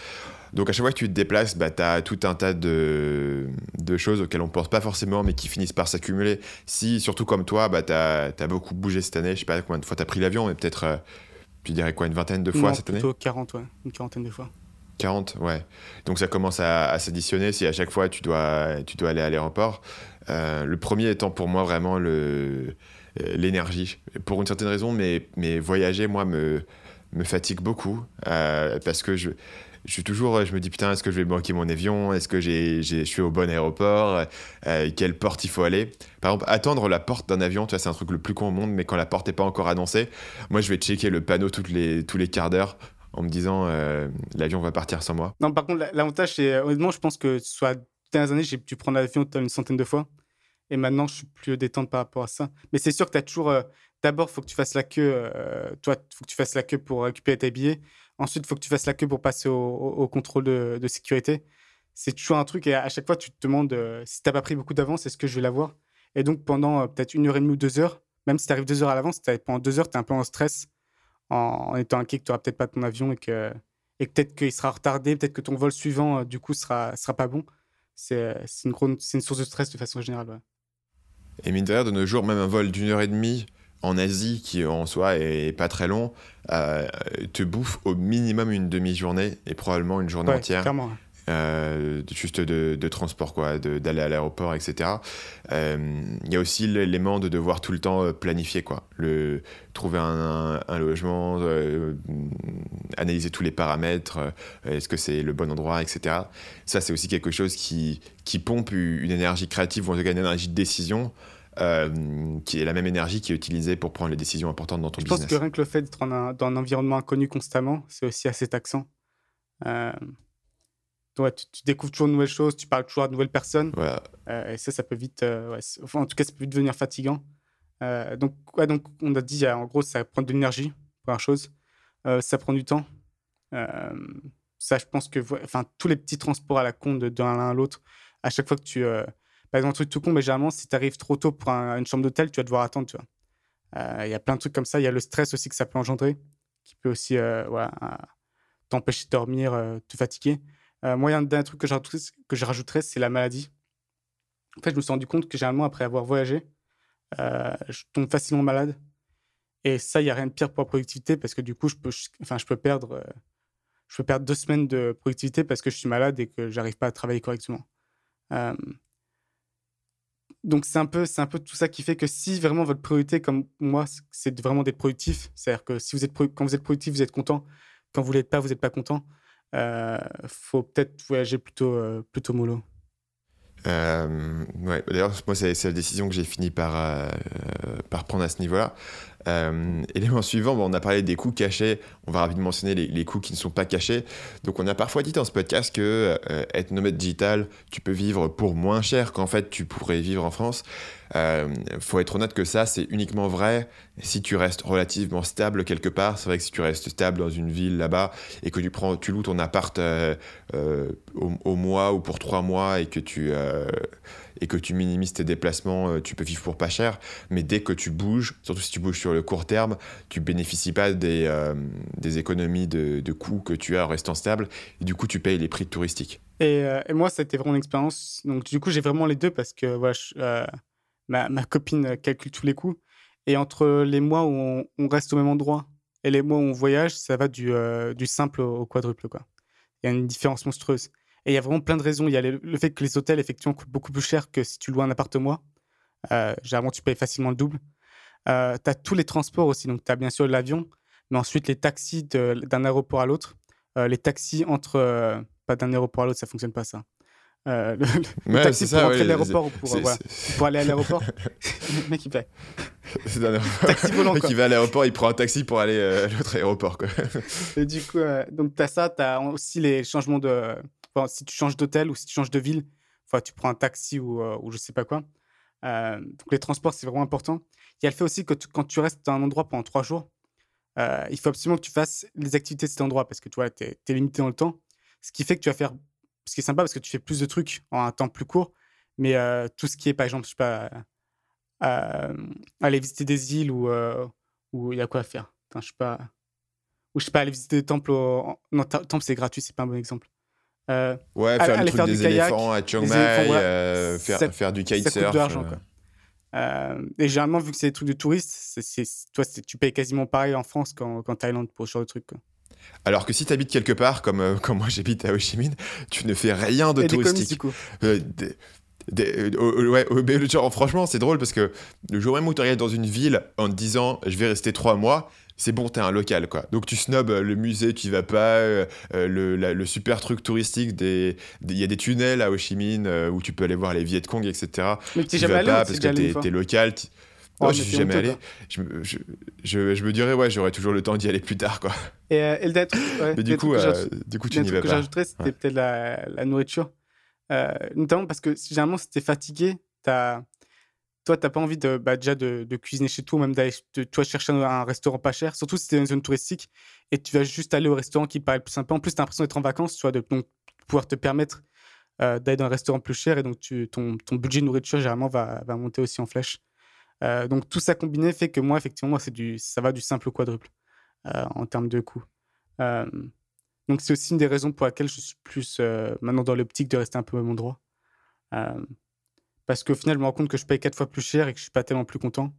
Donc à chaque fois que tu te déplaces, bah, tu as tout un tas de, de, choses auxquelles on ne pense pas forcément, mais qui finissent par s'accumuler. Si, surtout comme toi, bah, tu as, beaucoup bougé cette année, je sais pas combien de fois tu as pris l'avion, mais peut-être, euh, tu dirais quoi, une vingtaine de fois cette année plutôt 40, ouais, une quarantaine de fois. 40, ouais. Donc ça commence à, s'additionner si à chaque fois tu dois, tu dois aller à l'aéroport. le premier étant pour moi vraiment le l'énergie. Pour une certaine raison, mais, mais voyager, moi, me, me fatigue beaucoup euh, parce que je, je suis toujours, je me dis putain, est-ce que je vais manquer mon avion? Est-ce que j'ai, je suis au bon aéroport? Euh, Quelle porte il faut aller? Par exemple, attendre la porte d'un avion, tu vois, c'est un truc le plus con au monde, mais quand la porte n'est pas encore annoncée, moi je vais checker le panneau toutes les, tous les quarts d'heure en me disant l'avion va partir sans moi. Non, par contre, l'avantage, c'est honnêtement, je pense que soit dernières années, j'ai pu prendre l'avion une centaine de fois. Et maintenant, je suis plus détente par rapport à ça. Mais c'est sûr que tu as toujours. Euh, d'abord, faut que tu fasses la queue. Euh, toi, faut que tu fasses la queue pour récupérer tes billets. Ensuite, il faut que tu fasses la queue pour passer au, contrôle de, sécurité. C'est toujours un truc. Et à chaque fois, tu te demandes euh, si tu n'as pas pris beaucoup d'avance, est-ce que je vais l'avoir? Et donc, pendant peut-être une heure et demie ou deux heures, même si tu arrives deux heures à l'avance, pendant deux heures, tu es un peu en stress, en, étant inquiet que tu n'auras peut-être pas ton avion et que, et peut-être qu'il sera retardé, peut-être que ton vol suivant, du coup, sera, sera pas bon. C'est une, une source de stress de façon générale. Et mine de rien, de nos jours, même un vol d'une heure et demie en Asie, qui en soi est pas très long, euh, te bouffe au minimum une demi-journée et probablement une journée entière. Clairement. Euh, juste de, transport, quoi, d'aller à l'aéroport, etc. Euh, il y a aussi l'élément de devoir tout le temps planifier, quoi. Le, trouver un, logement, analyser tous les paramètres, est-ce que c'est le bon endroit, etc. Ça, c'est aussi quelque chose qui, qui pompe une énergie créative ou en tout cas une énergie de décision. qui est la même énergie qui est utilisée pour prendre les décisions importantes dans ton business. Je pense que rien que le fait d'être dans un environnement inconnu constamment, c'est aussi assez taxant. Euh, tu, découvres toujours de nouvelles choses, tu parles toujours à de nouvelles personnes. Euh, et ça, ça peut vite, euh, en tout cas, ça peut vite devenir fatigant. Euh, donc, donc, on a dit, en gros, ça prend de l'énergie, première chose. ça prend du temps. ça, je pense que, enfin, tous les petits transports à la con de l'un à l'autre, à chaque fois que tu. par exemple, un truc tout con, mais généralement, si tu arrives trop tôt pour une chambre d'hôtel, tu vas devoir attendre. Il y a plein de trucs comme ça. Il y a le stress aussi que ça peut engendrer, qui peut aussi voilà, t'empêcher de dormir, te fatiguer. Euh, moi, un truc que je rajouterais, c'est la maladie. En fait, je me suis rendu compte que généralement, après avoir voyagé, euh, je tombe facilement malade. Et ça, il n'y a rien de pire pour la productivité parce que du coup, je peux, enfin, je peux, perdre, euh, je peux perdre deux semaines de productivité parce que je suis malade et que j'arrive pas à travailler correctement. donc c'est un peu un peu tout ça qui fait que si vraiment votre priorité comme moi c'est vraiment d'être productif c'est-à-dire que si vous êtes quand vous êtes productif vous êtes content quand vous l'êtes pas vous n'êtes pas content euh, faut peut-être voyager plutôt euh, plutôt mollo euh, ouais. D'ailleurs, moi, c'est la décision que j'ai fini par, euh, par prendre à ce niveau-là. Euh, élément suivant, on a parlé des coûts cachés. On va rapidement mentionner les, les, coûts qui ne sont pas cachés. Donc, on a parfois dit dans ce podcast que euh, être nomade digital, tu peux vivre pour moins cher qu'en fait tu pourrais vivre en France. Euh, faut être honnête que ça, c'est uniquement vrai si tu restes relativement stable quelque part. C'est vrai que si tu restes stable dans une ville là-bas et que tu prends, tu loues ton appart euh, euh, au, mois ou pour trois mois et que tu et que tu minimises tes déplacements, tu peux vivre pour pas cher. Mais dès que tu bouges, surtout si tu bouges sur le court terme, tu bénéficies pas des, économies de, coûts que tu as en restant stable. Et du coup, tu payes les prix touristiques. Et, et moi, ça a été vraiment une expérience. Donc, du coup, j'ai vraiment les deux parce que voilà, ma, copine calcule tous les coûts. Et entre les mois où on, reste au même endroit et les mois où on voyage, ça va du, euh, simple au, quadruple. Quoi. Il y a une différence monstrueuse. Et il y a vraiment plein de raisons. Il y a le, fait que les hôtels, effectivement, coûtent beaucoup plus cher que si tu loues un appartement. Euh, généralement, tu payes facilement le double. Euh, tu as tous les transports aussi. Donc, tu as bien sûr l'avion, mais ensuite les taxis d'un aéroport à l'autre. Euh, les taxis entre. Euh, pas d'un aéroport à l'autre, ça fonctionne pas, ça. Euh, le, le ouais, taxi ça, pour rentrer ouais, à l'aéroport ou pour, euh, voilà, pour, aller à l'aéroport. le mec, il un taxi volant. Le mec, il va à l'aéroport, il prend un taxi pour aller euh, à l'autre aéroport. Quoi. Et du coup, euh, donc tu as ça, tu as aussi les changements de. Enfin, si tu changes d'hôtel ou si tu changes de ville, enfin, tu prends un taxi ou, ou je sais pas quoi. Donc les transports, c'est vraiment important. Il y a le fait aussi que tu, quand tu restes dans un endroit pendant trois jours, il faut absolument que tu fasses les activités de cet endroit parce que tu vois, tu es, es limité dans le temps. Ce qui fait que tu vas faire ce qui est sympa parce que tu fais plus de trucs en un temps plus court. Mais euh, tout ce qui est, par exemple, je sais pas, euh, aller visiter des îles où euh, où il y a quoi à faire. Je sais pas. Ou je sais pas, aller visiter des temples. Au... Non, temple c'est gratuit, c'est pas un bon exemple. ouais, faire le truc faire des du kayak, éléphants à Chiang Mai, voilà. euh, faire, Ça- faire du ça coûte de kitesurf. l'argent, euh. quoi. Euh, et généralement, vu que c'est des trucs de touristes, c'est, toi, tu payes quasiment pareil en France qu'en, Thaïlande pour ce genre de trucs. Quoi. Alors que si tu habites quelque part, comme, euh, comme moi j'habite à Ho Chi Minh, tu ne fais rien de et touristique. du coup. Euh, des- des- euh, ouais, mais le genre, franchement, c'est drôle parce que le jour même où tu arrives dans une ville en te disant je vais rester trois mois, c'est bon, t'es un local quoi. Donc tu snobs euh, le musée, tu y vas pas, euh, le, la- le super truc touristique, des- des- il y a des tunnels à Ho Chi Minh euh, où tu peux aller voir les Viet Cong, etc. Mais tu jamais vas allé pas parce que t'es local. Non, mais je suis jamais allé. Je, me- je, je, je me dirais, ouais, j'aurais toujours le temps d'y aller plus tard, quoi. Et, euh, et le dernier truc- ouais, Mais du coup, que euh, du coup, tu n'y vas que pas. j'ajouterais, c'était Ouais. peut-être la, la nourriture. Euh, notamment parce que généralement, si t'es fatigué, as... toi, t'as pas envie de, bah, déjà de, de cuisiner chez toi, même d'aller toi, chercher un, un restaurant pas cher, surtout si t'es dans une zone touristique, et tu vas juste aller au restaurant qui paraît le plus sympa. En plus, t'as l'impression d'être en vacances, tu vois, de donc, pouvoir te permettre euh, d'aller dans un restaurant plus cher, et donc tu, ton, ton budget de nourriture, généralement, va, va monter aussi en flèche. Euh, donc tout ça combiné fait que moi, effectivement, c'est du, ça va du simple au quadruple euh, en termes de coût. Euh, donc c'est aussi une des raisons pour laquelle je suis plus maintenant dans l'optique de rester un peu au même endroit. Parce qu'au final, je me rends compte que je paye quatre fois plus cher et que je suis pas tellement plus content.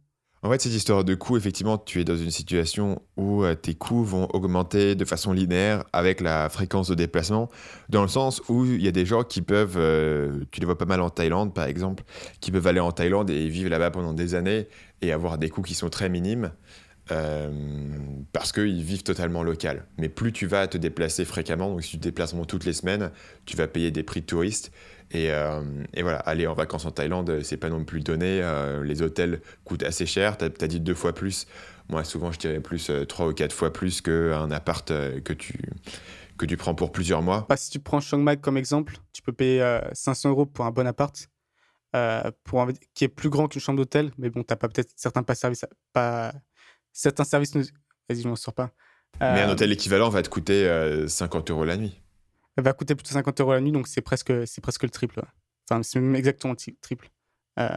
En fait, cette histoire de coûts, effectivement, tu es dans une situation où euh, tes coûts vont augmenter de façon linéaire avec la fréquence de déplacement, dans le sens où il y a des gens qui peuvent, euh, tu les vois pas mal en Thaïlande par exemple, qui peuvent aller en Thaïlande et vivre là-bas pendant des années et avoir des coûts qui sont très minimes. euh, parce qu'ils vivent totalement local. Mais plus tu vas te déplacer fréquemment, donc si tu te déplaces toutes les semaines, tu vas payer des prix de touristes. Et, euh, et voilà, aller en vacances en Thaïlande, c'est pas non plus donné. euh, les hôtels coûtent assez cher. T'as as dit deux fois plus. Moi, souvent, je dirais plus euh, trois ou quatre fois plus qu'un appart euh, que, tu, que tu prends pour plusieurs mois. Bah, si tu prends Chiang Mai comme exemple, tu peux payer euh, 500 euros pour un bon appart, euh, pour un- qui est plus grand qu'une chambre d'hôtel, mais bon, t'as pas peut-être certains pas services, pas certains services. Vas-y, je m'en sors pas. Mais un Euh, hôtel équivalent va te coûter euh, 50 euros la nuit. Elle va coûter plutôt 50 euros la nuit, donc c'est presque, c'est presque le triple. ouais. Enfin, c'est même exactement le tri- triple. Euh,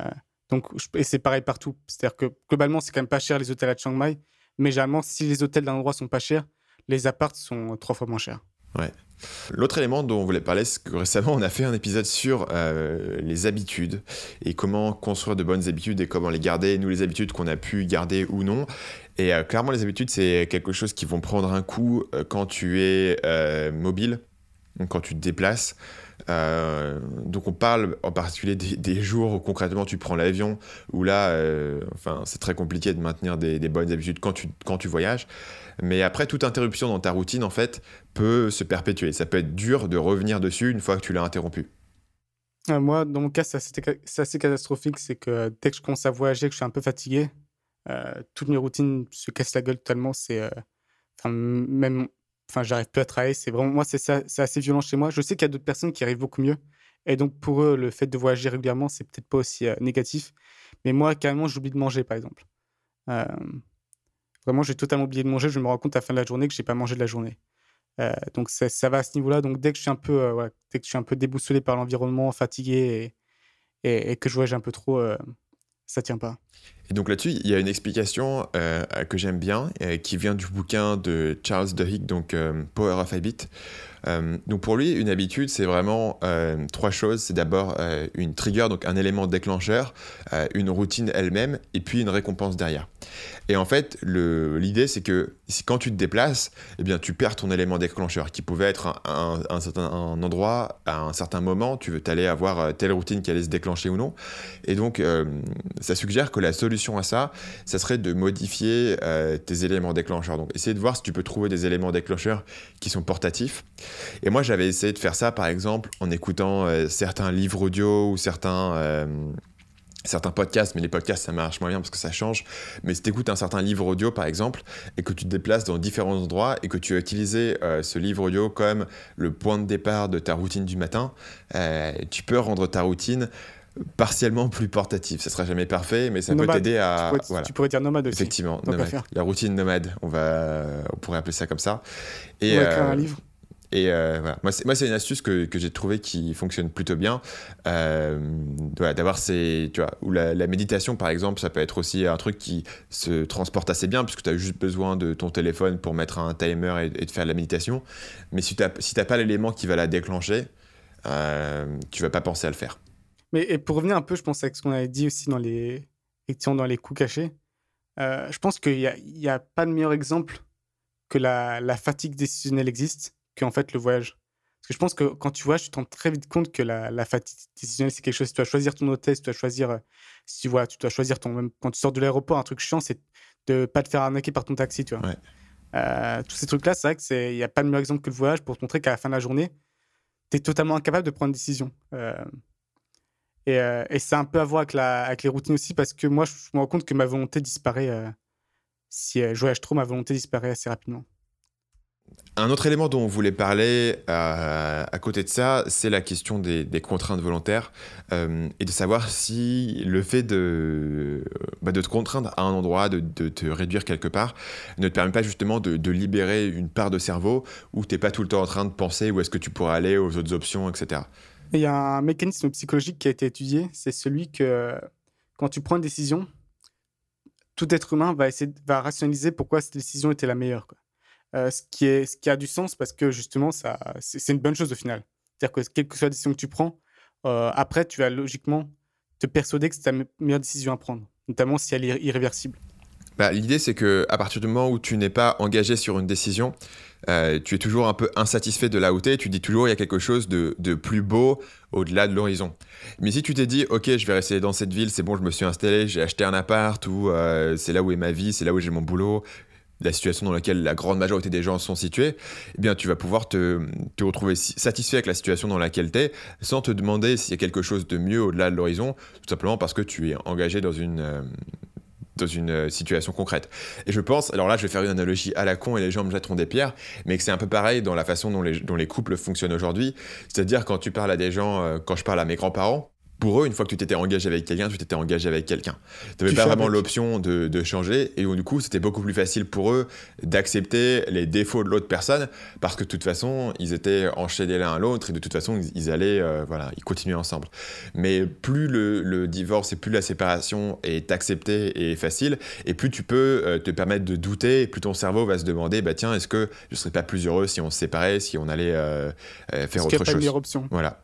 donc, et c'est pareil partout. C'est-à-dire que globalement, c'est quand même pas cher les hôtels à Chiang Mai, mais généralement, si les hôtels d'un endroit sont pas chers, les apparts sont trois fois moins chers. L'autre élément dont on voulait parler, c'est que récemment, on a fait un épisode sur euh, les habitudes et comment construire de bonnes habitudes et comment les garder, nous, les habitudes qu'on a pu garder ou non. Et euh, clairement, les habitudes, c'est quelque chose qui vont prendre un coup quand tu es mobile, donc quand tu te déplaces. Euh, donc on parle en particulier des, jours où concrètement tu prends l'avion, où là, euh, enfin, c'est très compliqué de maintenir des, bonnes habitudes quand tu, quand tu voyages. Mais après, toute interruption dans ta routine, en fait, peut se perpétuer. Ça peut être dur de revenir dessus une fois que tu l'as interrompu. Euh, moi, dans mon cas, c'est assez, catastrophique. C'est que dès que je commence à voyager, que je suis un peu fatigué, toutes mes routines se cassent la gueule totalement. C'est même enfin, j'arrive plus à travailler. C'est vraiment, moi, c'est assez violent chez moi. Je sais qu'il y a d'autres personnes qui arrivent beaucoup mieux. Et donc, pour eux, le fait de voyager régulièrement, c'est peut-être pas aussi euh, négatif. Mais moi, carrément, j'oublie de manger, par exemple. Euh, vraiment, j'ai totalement oublié de manger. Je me rends compte à la fin de la journée que j'ai pas mangé de la journée. Euh, donc, ça, ça, va à ce niveau-là. Donc, dès que je suis un peu, dès que je suis un peu déboussolé par l'environnement, fatigué et, que je voyage un peu trop, ça tient pas. Et donc là-dessus, il y a une explication euh, que j'aime bien, euh, qui vient du bouquin de Charles Duhigg, donc euh, Power of Habit. donc pour lui, une habitude, c'est vraiment trois choses. C'est d'abord une trigger, donc un élément déclencheur, une routine elle-même, et puis une récompense derrière. Et en fait, l'idée, c'est que quand tu te déplaces, eh bien, tu perds ton élément déclencheur, qui pouvait être un, un, certain endroit, à un certain moment, tu veux t'aller avoir telle routine qui allait se déclencher ou non. Et donc, ça suggère que la solution à ça, ça serait de modifier euh, tes éléments déclencheurs. Donc, essayer de voir si tu peux trouver des éléments déclencheurs qui sont portatifs. Et moi, j'avais essayé de faire ça, par exemple, en écoutant euh, certains livres audio ou certains euh, certains podcasts, mais les podcasts ça marche moins bien parce que ça change. Mais si tu écoutes un certain livre audio par exemple et que tu te déplaces dans différents endroits et que tu as utilisé ce livre audio comme le point de départ de ta routine du matin, tu peux rendre ta routine partiellement plus portatif. Ça sera jamais parfait, mais ça peut t'aider à. Tu pourrais, tu pourrais, dire nomade aussi. Effectivement, La routine nomade, on va, on pourrait appeler ça comme ça. Et euh, un livre. Et euh. Moi, c'est une astuce que, j'ai trouvé qui fonctionne plutôt bien. Euh, D'avoir ces. Tu vois, ou la, méditation, par exemple, ça peut être aussi un truc qui se transporte assez bien, puisque tu as juste besoin de ton téléphone pour mettre un timer et, de faire la méditation. Mais si tu n'as si pas l'élément qui va la déclencher, euh, tu vas pas penser à le faire. Mais et pour revenir un peu, je pense, à ce qu'on avait dit aussi dans les, dans les coups cachés, euh, je pense qu'il n'y a, pas de meilleur exemple que la fatigue décisionnelle existe qu'en fait le voyage. Parce que je pense que quand tu voyages, tu te rends très vite compte que la, la fatigue décisionnelle, c'est quelque chose. Si tu dois choisir ton hôtel, si tu dois choisir, euh, si tu vois, tu dois choisir ton. Même quand tu sors de l'aéroport, un truc chiant, c'est de pas te faire arnaquer par ton taxi, tu vois. Euh, tous ces trucs-là, c'est vrai qu'il n'y a pas de meilleur exemple que le voyage pour te montrer qu'à la fin de la journée, tu es totalement incapable de prendre une décision. Euh, et, c'est un peu à voir avec, les routines aussi, parce que moi, je me rends compte que ma volonté disparaît. Si je voyage trop, ma volonté disparaît assez rapidement. Un autre élément dont on voulait parler à côté de ça, c'est la question des, contraintes volontaires et de savoir si le fait de, bah, te contraindre à un endroit, de, te réduire quelque part, ne te permet pas justement de, libérer une part de cerveau où tu n'es pas tout le temps en train de penser où est-ce que tu pourrais aller aux autres options, etc. Il y a un mécanisme psychologique qui a été étudié, c'est celui que quand tu prends une décision, tout être humain va essayer va rationaliser pourquoi cette décision était la meilleure. Euh, ce, qui est, ce qui a du sens parce que justement, ça, c'est, une bonne chose au final. C'est-à-dire que quelle que soit la décision que tu prends, euh, après, tu vas logiquement te persuader que c'est ta meilleure décision à prendre, notamment si elle est irréversible. Bah, l'idée, c'est que à partir du moment où tu n'es pas engagé sur une décision, euh, tu es toujours un peu insatisfait de là où tu dis toujours il y a quelque chose de, de plus beau au-delà de l'horizon. Mais si tu t'es dit ok, je vais rester dans cette ville, c'est bon, je me suis installé, j'ai acheté un appart, ou c'est là où est ma vie, c'est là où j'ai mon boulot, la situation dans laquelle la grande majorité des gens sont situés, eh bien tu vas pouvoir te, retrouver satisfait avec la situation dans laquelle tu es, sans te demander s'il y a quelque chose de mieux au-delà de l'horizon, tout simplement parce que tu es engagé dans une, euh, dans une euh, situation concrète. Et je pense, alors là je vais faire une analogie à la con et les gens me jetteront des pierres, mais que c'est un peu pareil dans la façon dont les, dont les couples fonctionnent aujourd'hui. C'est-à-dire quand tu parles à des gens, euh, quand je parle à mes grands-parents, pour eux, une fois que tu t'étais engagé avec quelqu'un, tu t'étais engagé avec quelqu'un. Tu n'avais pas vraiment l'option de, de, changer, et du coup, c'était beaucoup plus facile pour eux d'accepter les défauts de l'autre personne, parce que de toute façon, ils étaient enchaînés l'un à l'autre, et de toute façon, ils, allaient, euh, voilà, ils continuaient ensemble. Mais plus le, le, divorce et plus la séparation est acceptée et facile, et plus tu peux euh, te permettre de douter, et plus ton cerveau va se demander, bah tiens, est-ce que je serais pas plus heureux si on se séparait, si on allait euh, faire autre chose? option. Voilà.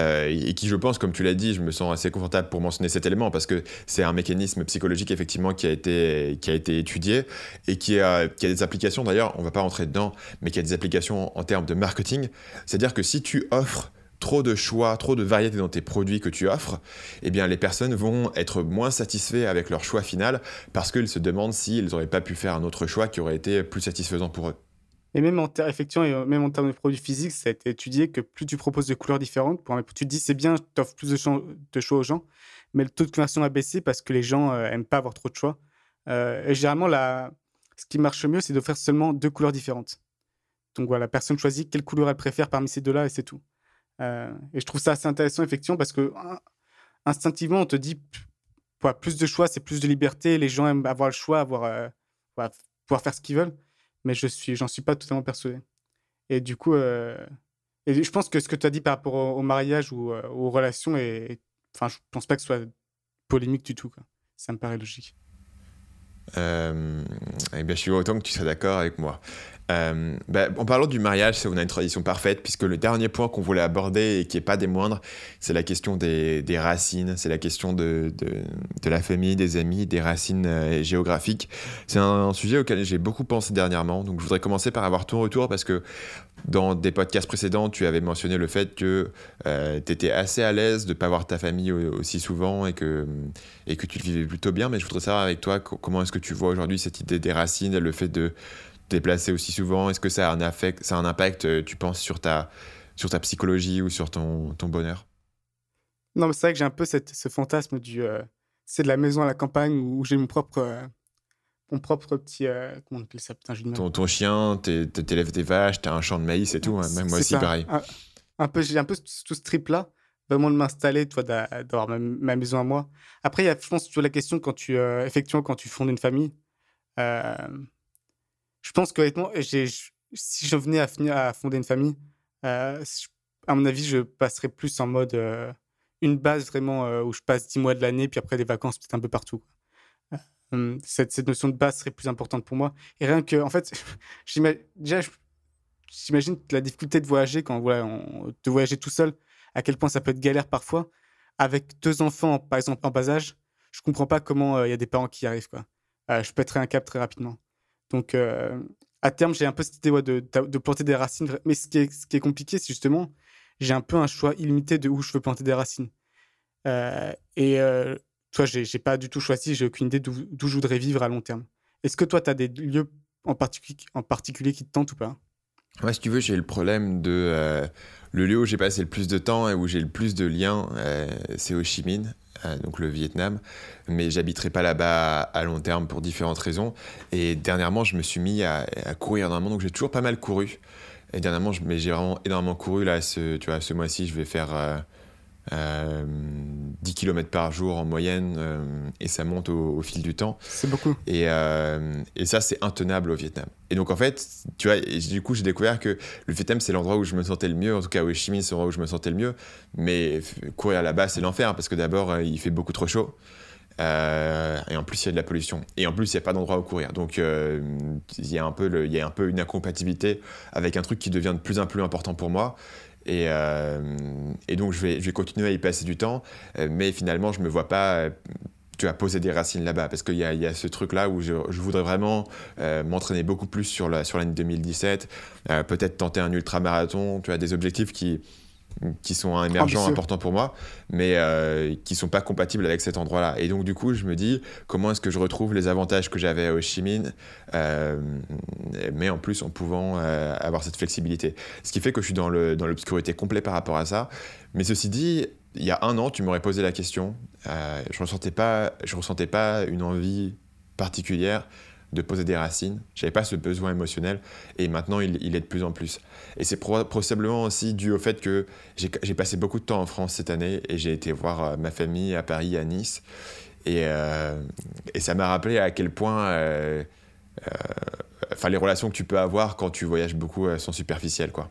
Euh, et qui, je pense, comme tu l'as dit, je me sens assez confortable pour mentionner cet élément parce que c'est un mécanisme psychologique effectivement qui a été, qui a été étudié et qui a, qui a des applications d'ailleurs, on va pas rentrer dedans, mais qui a des applications en termes de marketing. C'est-à-dire que si tu offres trop de choix, trop de variété dans tes produits que tu offres, eh bien les personnes vont être moins satisfaits avec leur choix final parce qu'ils se demandent s'ils n'auraient pas pu faire un autre choix qui aurait été plus satisfaisant pour eux. Et même en, effectivement, et même en termes de produits physiques, ça a été étudié que plus tu proposes de couleurs différentes, pour, tu te dis c'est bien, tu offres plus de, choix aux gens, mais le taux de conversion a baissé parce que les gens n'aiment euh, pas avoir trop de choix. Euh, et généralement, ce qui marche mieux, c'est d'offrir seulement deux couleurs différentes. Donc voilà, la personne choisit quelle couleur elle préfère parmi ces deux-là et c'est tout. Euh, et je trouve ça assez intéressant, effectivement, parce que instinctivement, on te dit plus de choix, c'est plus de liberté. Les gens aiment avoir le choix, avoir, pouvoir faire ce qu'ils veulent mais je suis, j'en suis pas totalement persuadé. Et du coup, euh, et je pense que ce que tu as dit par rapport au, mariage ou euh, aux relations, et enfin, je pense pas que ce soit polémique du tout. Ça me paraît logique. Euh, eh bien, je suis autant que tu sois d'accord avec moi. Euh, bah, en parlant du mariage, on a une tradition parfaite, puisque le dernier point qu'on voulait aborder et qui n'est pas des moindres, c'est la question des, racines, c'est la question de, la famille, des amis, des racines euh, géographiques. C'est un, sujet auquel j'ai beaucoup pensé dernièrement, donc je voudrais commencer par avoir ton retour, parce que dans des podcasts précédents, tu avais mentionné le fait que euh, tu étais assez à l'aise de ne pas voir ta famille aussi souvent et que, et que tu le vivais plutôt bien, mais je voudrais savoir avec toi comment est-ce que tu vois aujourd'hui cette idée des racines, le fait de déplacer aussi souvent? Est-ce que ça a un, affect, ça a un impact, euh, tu penses, sur ta, sur ta psychologie ou sur ton, ton bonheur? Non, mais c'est vrai que j'ai un peu ce fantasme du. Euh, c'est de la maison à la campagne où j'ai mon propre. Euh, mon propre petit. comment on appelle ça Putain, ton, ton chien, t'élèves tes vaches, t'as un champ de maïs et tout. Hein, même moi aussi, pareil. Un, peu, j'ai un peu tout ce trip-là vraiment de m'installer, toi, d'avoir ma, ma, maison à moi. Après, il y a, je pense, tu la question quand tu, effectivement, quand tu fondes une famille, euh, je pense que si je venais à, à fonder une famille, euh, à mon avis, je passerais plus en mode euh, une base vraiment euh, où je passe 10 mois de l'année, puis après des vacances peut-être un peu partout. Cette, cette, notion de base serait plus importante pour moi. Et rien que, en fait, déjà, j'imagine la difficulté de voyager, quand voilà, de voyager tout seul, à quel point ça peut être galère parfois. Avec deux enfants, par exemple, en bas âge, je comprends pas comment il y a des parents qui y arrivent. Quoi. je pèterais un cap très rapidement. Donc, euh, à terme, j'ai un peu cette idée de, planter des racines. Mais ce qui est, ce qui est compliqué, c'est justement, j'ai un peu un choix illimité de où je veux planter des racines. Euh, et euh, toi, j'ai pas du tout choisi, j'ai aucune idée d'où je voudrais vivre à long terme. Est-ce que toi, tu as des lieux en, particulier, qui te tentent ou pas? Moi, si tu veux, j'ai le problème de. le lieu où j'ai passé le plus de temps et où j'ai le plus de liens, c'est Ho Chi Minh. Euh, donc le Vietnam, mais j'habiterai pas là-bas à, long terme pour différentes raisons. Et dernièrement, je me suis mis à, courir énormément, donc j'ai toujours pas mal couru. Et dernièrement, j'ai vraiment énormément couru là. Ce mois-ci, je vais faire euh, 10 euh, km par jour en moyenne euh, et ça monte au, fil du temps. C'est beaucoup. Et, euh, et ça, c'est intenable au Vietnam. Et donc, en fait, tu vois, du coup, j'ai découvert que le Vietnam, c'est l'endroit où je me sentais le mieux. En tout cas, Ho Chi Minh, c'est l'endroit où je me sentais le mieux. Mais courir là-bas, c'est l'enfer parce que d'abord, il fait beaucoup trop chaud. et en plus, il y a de la pollution. Et en plus, il n'y a pas d'endroit où courir. Donc, il y, peu il y a un peu une incompatibilité avec un truc qui devient de plus en plus important pour moi. Euh, et, donc, je vais, continuer à y passer du temps, euh, mais finalement, je ne me vois pas euh, tu as posé des racines là-bas. Parce qu'il y, a, ce truc là où je, voudrais vraiment m'entraîner beaucoup plus sur la sur l'année 2017 peut-être tenter un ultra marathon tu as des objectifs qui qui sont émergents, importants pour moi, mais euh, qui sont pas compatibles avec cet endroit-là. Et donc, du coup, je me dis, comment est-ce que je retrouve les avantages que j'avais à Ho Chi Minh, euh, mais en plus en pouvant euh, avoir cette flexibilité? Ce qui fait que je suis dans l'obscurité dans complète par rapport à ça. Mais ceci dit, il y a un an, tu m'aurais posé la question. Euh, je ne ressentais, pas, je ressentais pas une envie particulière de poser des racines. J'avais pas ce besoin émotionnel et maintenant il, est de plus en plus. Et c'est probablement aussi dû au fait que j'ai passé beaucoup de temps en France cette année et j'ai été voir euh, ma famille à Paris, à Nice. Et, euh, et ça m'a rappelé à quel point euh, enfin les relations que tu peux avoir quand tu voyages beaucoup sont superficielles. quoi.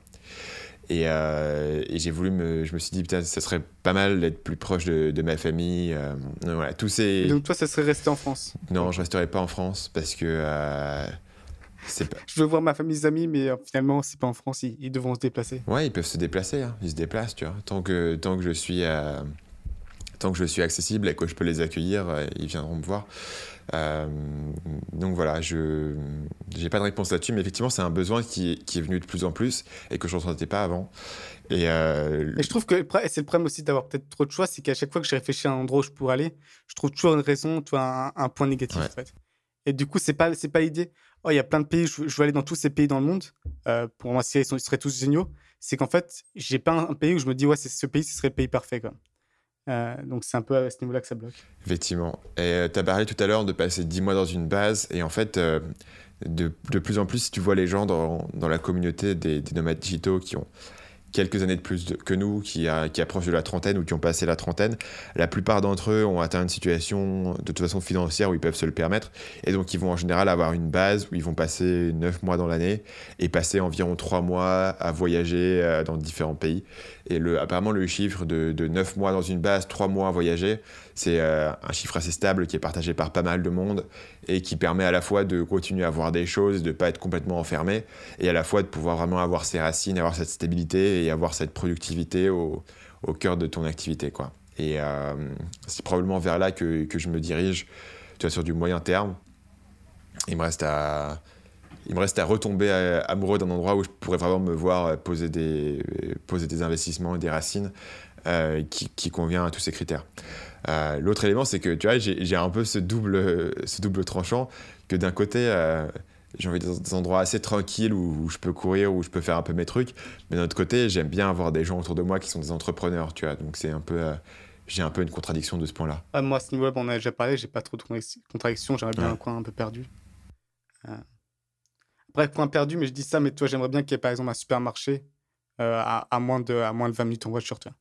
Euh, et, j'ai voulu me. Je me suis dit, putain, ça serait pas mal d'être plus proche de, ma famille. Euh, voilà, tous ces... Donc, toi, ça serait resté en France Non, je resterai pas en France parce que. Euh, pas... Je veux voir ma famille, mes amis, mais finalement, c'est pas en France, ils, devront se déplacer. Ouais, ils peuvent se déplacer, hein. ils se déplacent, tu vois. Tant que, tant que je suis tant que je suis accessible et que je peux les accueillir, ils viendront me voir. Donc voilà, je n'ai pas de réponse là-dessus, mais effectivement, c'est un besoin qui, qui, est venu de plus en plus et que je ne ressentais pas avant. Et, je trouve que c'est le problème aussi d'avoir peut-être trop de choix, c'est qu'à chaque fois que je réfléchis à un endroit où je pourrais aller, je trouve toujours une raison, tu vois, un, point négatif en fait. Et du coup, c'est pas c'est pas l'idée. Oh, il y a plein de pays, je, veux aller dans tous ces pays dans le monde. Euh, pour moi, ils, ils, seraient tous géniaux. C'est qu'en fait, j'ai pas un, pays où je me dis ouais, c'est ce pays, ce serait le pays parfait quoi. Euh, donc c'est un peu à ce niveau-là que ça bloque. Effectivement. Et euh, tu as parlé tout à l'heure de passer 10 mois dans une base. Et en fait, de, de, plus en plus, si tu vois les gens dans, dans la communauté des, des nomades digitaux qui ont quelques années de plus que nous, qui, qui approchent de la trentaine ou qui ont passé la trentaine, la plupart d'entre eux ont atteint une situation de toute façon financière où ils peuvent se le permettre. Et donc, ils vont en général avoir une base où ils vont passer 9 mois dans l'année et passer environ 3 mois à voyager euh, dans différents pays. Et apparemment, le chiffre de, de 9 mois dans une base, 3 mois à voyager, c'est euh, un chiffre assez stable qui est partagé par pas mal de monde et qui permet à la fois de continuer à voir des choses, de ne pas être complètement enfermé, et à la fois de pouvoir vraiment avoir ses racines, avoir cette stabilité et avoir cette productivité au, au cœur de ton activité. Quoi. Et euh, c'est probablement vers là que, que, je me dirige, tu vois, sur du moyen terme. Il me reste à, il me reste à retomber euh, amoureux d'un endroit où je pourrais vraiment me voir poser des, poser des investissements et des racines qui, qui convient à tous ces critères. Euh, l'autre élément, c'est que tu vois, j'ai un peu ce double, ce double tranchant que d'un côté, euh, j'ai envie des endroits assez tranquilles où, je peux courir, où je peux faire un peu mes trucs, mais d'un autre côté, j'aime bien avoir des gens autour de moi qui sont des entrepreneurs, tu vois. Donc c'est un peu, euh, j'ai un peu une contradiction de ce point-là. Ah, moi, à ce niveau-là, on en a déjà parlé, j'ai pas trop de contradictions, j'aimerais bien un coin un peu perdu. Bref, coin perdu, mais je dis ça, mais toi, j'aimerais bien qu'il y ait par exemple un supermarché à, à, moins de, à moins de 20 minutes en voiture, tu vois.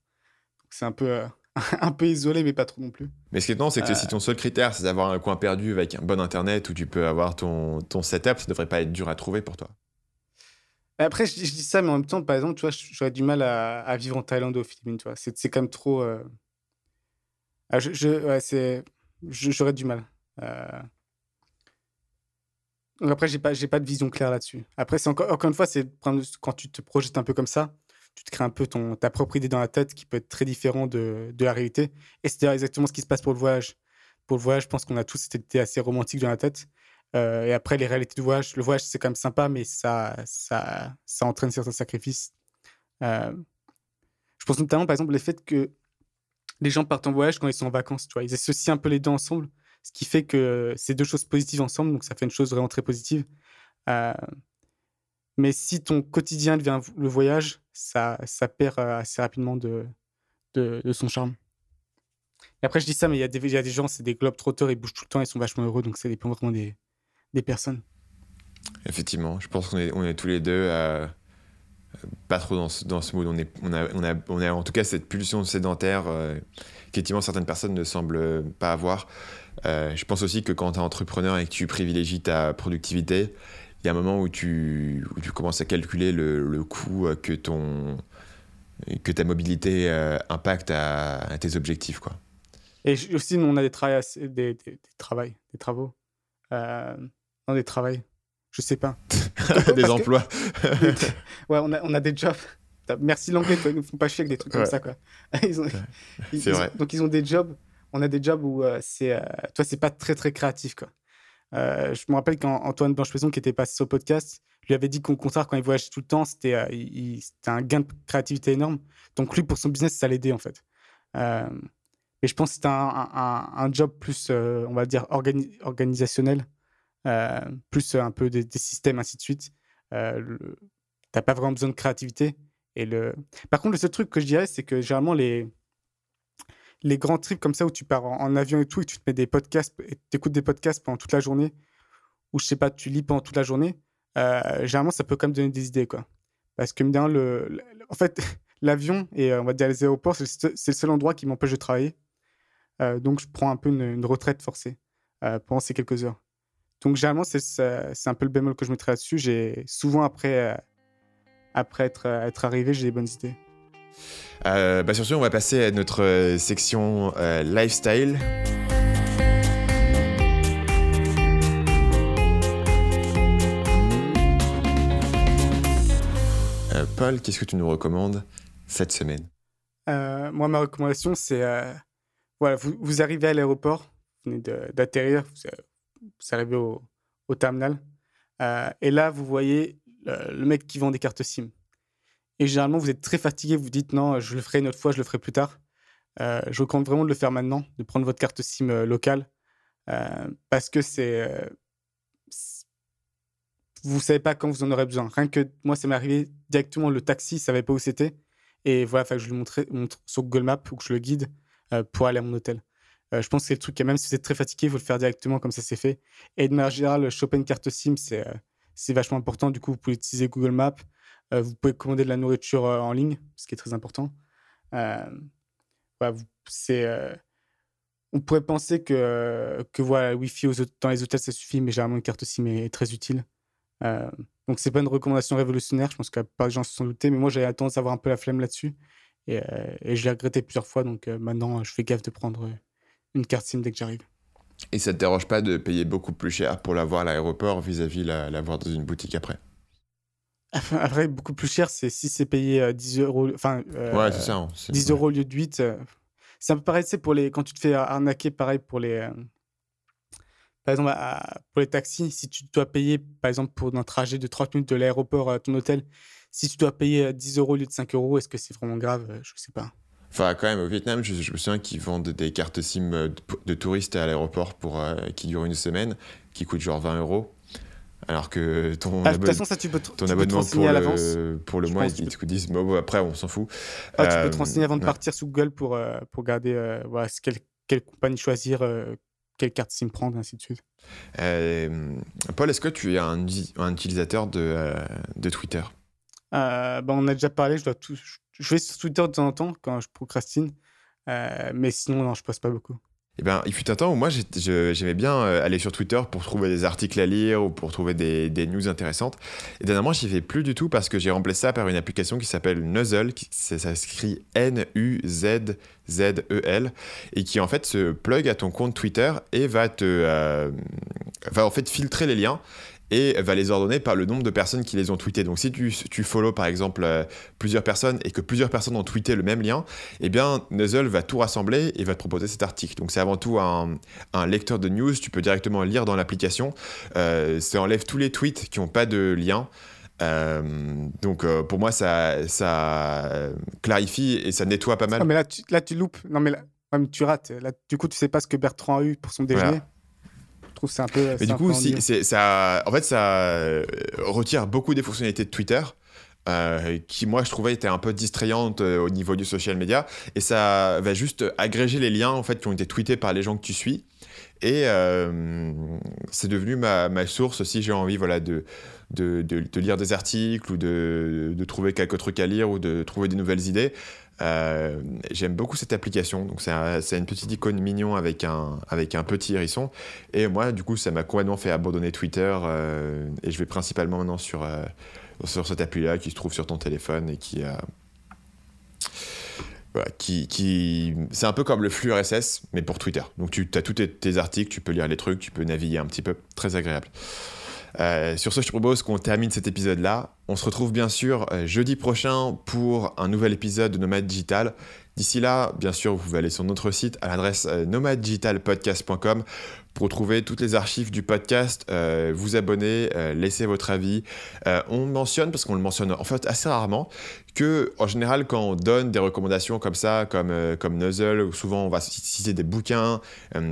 C'est un peu un peu isolé, mais pas trop non plus. Mais ce qui est étonnant, c'est que si ton seul critère, c'est d'avoir un coin perdu avec un bon internet où tu peux avoir ton, ton setup, ça devrait pas être dur à trouver pour toi. Après, je, dis ça, mais en même temps, par exemple, tu vois, j'aurais du mal à, vivre en Thaïlande ou aux Philippines, tu vois. C'est, quand même trop. Euh, ah, je, ouais, c'est, j'aurais du mal. Après, j'ai pas, j'ai pas de vision claire là-dessus. Après, c'est encore, encore une fois, c'est quand tu te projettes un peu comme ça, tu te crées un peu ton, ta propre idée dans la tête qui peut être très différent de, de la réalité. Et c'est exactement ce qui se passe pour le voyage. Pour le voyage, je pense qu'on a tous cette assez romantique dans la tête. Euh, et après, les réalités du voyage, le voyage, c'est quand même sympa, mais ça, ça, ça entraîne certains sacrifices. Euh, je pense notamment, par exemple, le fait que les gens partent en voyage quand ils sont en vacances. Tu vois, ils associent un peu les deux ensemble, ce qui fait que c'est deux choses positives ensemble, donc ça fait une chose vraiment très positive. Euh, mais si ton quotidien devient le voyage, ça, perd euh, assez rapidement de, son charme. Et après, je dis ça, mais il y, a des, gens, c'est des globes trotteurs, ils bougent tout le temps, ils sont vachement heureux, donc ça dépend vraiment des, personnes. Effectivement, je pense qu'on est, tous les deux euh, pas trop dans ce, dans mood. On, est, a en tout cas cette pulsion sédentaire euh, qu'effectivement certaines personnes ne semblent pas avoir. Je pense aussi que quand tu es entrepreneur et que tu privilégies ta productivité, il y a un moment où tu, tu commences à calculer le, le coût que, ton, que ta mobilité euh, impacte à, tes objectifs. Quoi. Et aussi, nous, on a des, travails, des, des, des travaux. Euh, non, des travails. Je sais pas. des emplois. ouais, on a, on a des jobs. Merci l'anglais, ils nous font pas chier avec des trucs comme ça. Quoi. vrai. donc, ils ont des jobs. On a des jobs où euh, c'est, euh, toi, c'est pas très, très créatif. Quoi. Euh, je me rappelle quand Antoine Blanche-Maison, qui était passé sur podcast, lui avait dit qu'au contraire, quand il voyageait tout le temps, c'était un gain de créativité énorme. Donc lui, pour son business, ça l'aidait en fait. Et je pense que c'était un, job plus, on va dire, organisationnel, plus un peu des, systèmes, ainsi de suite. Tu n'as pas vraiment besoin de créativité. Et le... Par contre, le seul truc que je dirais, c'est que généralement, les, les grands trips comme ça où tu pars en, avion et tout et tu te mets des podcasts et écoutes des podcasts pendant toute la journée ou je sais pas, tu lis pendant toute la journée, euh, généralement ça peut quand même donner des idées quoi. Parce que bien le, en fait l'avion et euh, on va dire les aéroports c'est le seul endroit qui m'empêche de travailler. Euh, donc je prends un peu une, retraite forcée pendant ces quelques heures. Donc généralement c'est un peu le bémol que je mettrais là-dessus. J'ai souvent après après être, être arrivé j'ai des bonnes idées. Euh, bah sur ce, on va passer à notre euh, section euh, lifestyle. Paul, qu'est-ce que tu nous recommandes cette semaine? Moi, ma recommandation, c'est voilà, vous, arrivez à l'aéroport, vous venez d'atterrir, vous, arrivez au terminal. et là, vous voyez le, mec qui vend des cartes SIM. Et généralement, vous êtes très fatigué, vous dites non, je le ferai une autre fois, je le ferai plus tard. je vous recommande vraiment de le faire maintenant, de prendre votre carte SIM locale, parce que c'est vous savez pas quand vous en aurez besoin. Rien que moi, ça m'est arrivé directement, le taxi, ne savait pas où c'était. Et voilà, que je le montre sur Google Maps ou que je le guide euh, pour aller à mon hôtel. Euh, je pense que c'est le truc, même si vous êtes très fatigué, il faut le faire directement comme ça c'est fait. Et de manière générale, choper une carte SIM, c'est euh, vachement important. Du coup, vous pouvez utiliser Google Maps. Vous pouvez commander de la nourriture en ligne, ce qui est très important. C'est on pourrait penser que, voilà, Wi-Fi dans les hôtels, ça suffit, mais généralement, une carte SIM est très utile. Euh, donc, c'est pas une recommandation révolutionnaire. Je pense que pas de gens se sont doutés, mais moi, j'avais tendance à avoir un peu la flemme là-dessus. Et, euh, je l'ai regretté plusieurs fois. Donc, euh, maintenant, je fais gaffe de prendre une carte SIM dès que j'arrive. Et ça te dérange pas de payer beaucoup plus cher pour l'avoir à l'aéroport vis-à-vis l'avoir dans une boutique après? Après, beaucoup plus cher, c'est si c'est payé 10 euros. Enfin, ouais, c'est ça. 10 hein, euros au lieu de 8. c'est un peu pareil, c'est pour les. Quand tu te fais arnaquer, pareil pour les par exemple, pour les taxis, si tu dois payer, par exemple, pour un trajet de 30 minutes de l'aéroport à ton hôtel, si tu dois payer 10 euros au lieu de 5 euros, est-ce que c'est vraiment grave Je ne sais pas. Enfin, quand même, au Vietnam, je, me souviens qu'ils vendent des cartes SIM de, touristes à l'aéroport pour euh, qui durent une semaine, qui coûtent genre 20 euros. Alors que ton, ah, façon, ça, tu peux ton abonnement pour le, pour le mois, ils te disent, bon, après, on s'en fout. Ah, tu peux te euh, renseigner avant de partir sous Google pour, euh, pour regarder voilà, quelle, quelle compagnie choisir, quelle carte SIM prendre, ainsi de suite. Euh, Paul, est-ce que tu es un, un utilisateur de, euh, de Twitter? Euh, bah, On a déjà parlé, je, dois tout, je vais sur Twitter de temps en temps quand je procrastine, mais sinon, non, je passe pas beaucoup. Eh ben, il fut un temps où moi j'aimais bien euh, aller sur Twitter pour trouver des articles à lire ou pour trouver des, news intéressantes. Et dernièrement, j'y fais plus du tout parce que j'ai remplacé ça par une application qui s'appelle Nuzzle, qui ça s'écrit N-U-Z-Z-E-L, et qui en fait se plug à ton compte Twitter et va te euh, va en fait filtrer les liens et va les ordonner par le nombre de personnes qui les ont tweetés. Donc si tu, tu follow par exemple euh, plusieurs personnes et que plusieurs personnes ont tweeté le même lien, eh bien Nuzzle va tout rassembler et va te proposer cet article. Donc c'est avant tout un, un, lecteur de news, tu peux directement lire dans l'application. Euh, ça enlève tous les tweets qui n'ont pas de lien. Euh, donc pour moi ça, ça clarifie et ça nettoie pas mal. mais là tu, là tu loupes, non mais là, tu rates. Là, du coup tu sais pas ce que Bertrand a eu pour son déjeuner trouve c'est un peu. Mais du coup, si, ça, en fait, ça euh, retire beaucoup des fonctionnalités de Twitter. Euh, qui moi je trouvais était un peu distrayante euh, au niveau du social media et ça va juste agréger les liens en fait qui ont été tweetés par les gens que tu suis et c'est devenu ma, source si j'ai envie voilà de de, lire des articles ou de, de, trouver quelques trucs à lire ou de trouver des nouvelles idées euh, j'aime beaucoup cette application. Donc, c'est une petite icône mignon avec un, avec un petit hérisson. Et moi, du coup, ça m'a complètement fait abandonner Twitter. Euh, et je vais principalement maintenant sur, euh, sur cette appli-là qui se trouve sur ton téléphone et qui. C'est un peu comme le flux RSS, mais pour Twitter. Donc tu as tous tes, articles, tu peux lire les trucs, tu peux naviguer un petit peu. Très agréable. sur ce, je te propose qu'on termine cet épisode-là. On se retrouve bien sûr euh, jeudi prochain pour un nouvel épisode de Nomade Digital. D'ici là, bien sûr, vous pouvez aller sur notre site à l'adresse euh, nomaddigitalpodcast.com pour retrouver toutes les archives du podcast, euh, vous abonner, laisser votre avis. on mentionne, parce qu'on le mentionne en fait assez rarement, que en général, quand on donne des recommandations comme ça, comme, comme Nuzzle, souvent on va citer des bouquins,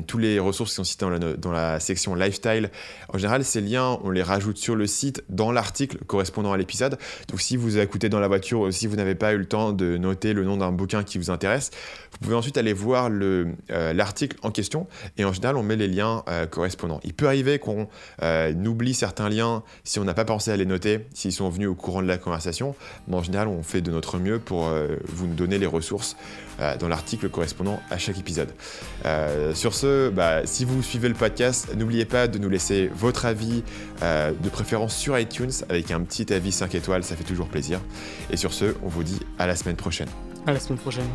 tous les ressources qui sont citées dans la, dans la section lifestyle, en général, ces liens, on les rajoute sur le site dans l'article correspondant à épisode. Donc si vous écoutez dans la voiture ou si vous n'avez pas eu le temps de noter le nom d'un bouquin qui vous intéresse, vous pouvez ensuite aller voir euh, l'article en question et en général on met les liens euh, correspondants. Il peut arriver qu'on euh, oublie certains liens si on n'a pas pensé à les noter, s'ils sont venus au courant de la conversation, mais en général on de notre mieux pour vous donner les ressources dans l'article correspondant à chaque épisode. sur ce, bah, si vous suivez le podcast, n'oubliez pas de nous laisser votre avis, de préférence sur iTunes, avec un petit avis 5 étoiles, ça fait toujours plaisir. Et sur ce, on vous dit à la semaine prochaine. À la semaine prochaine.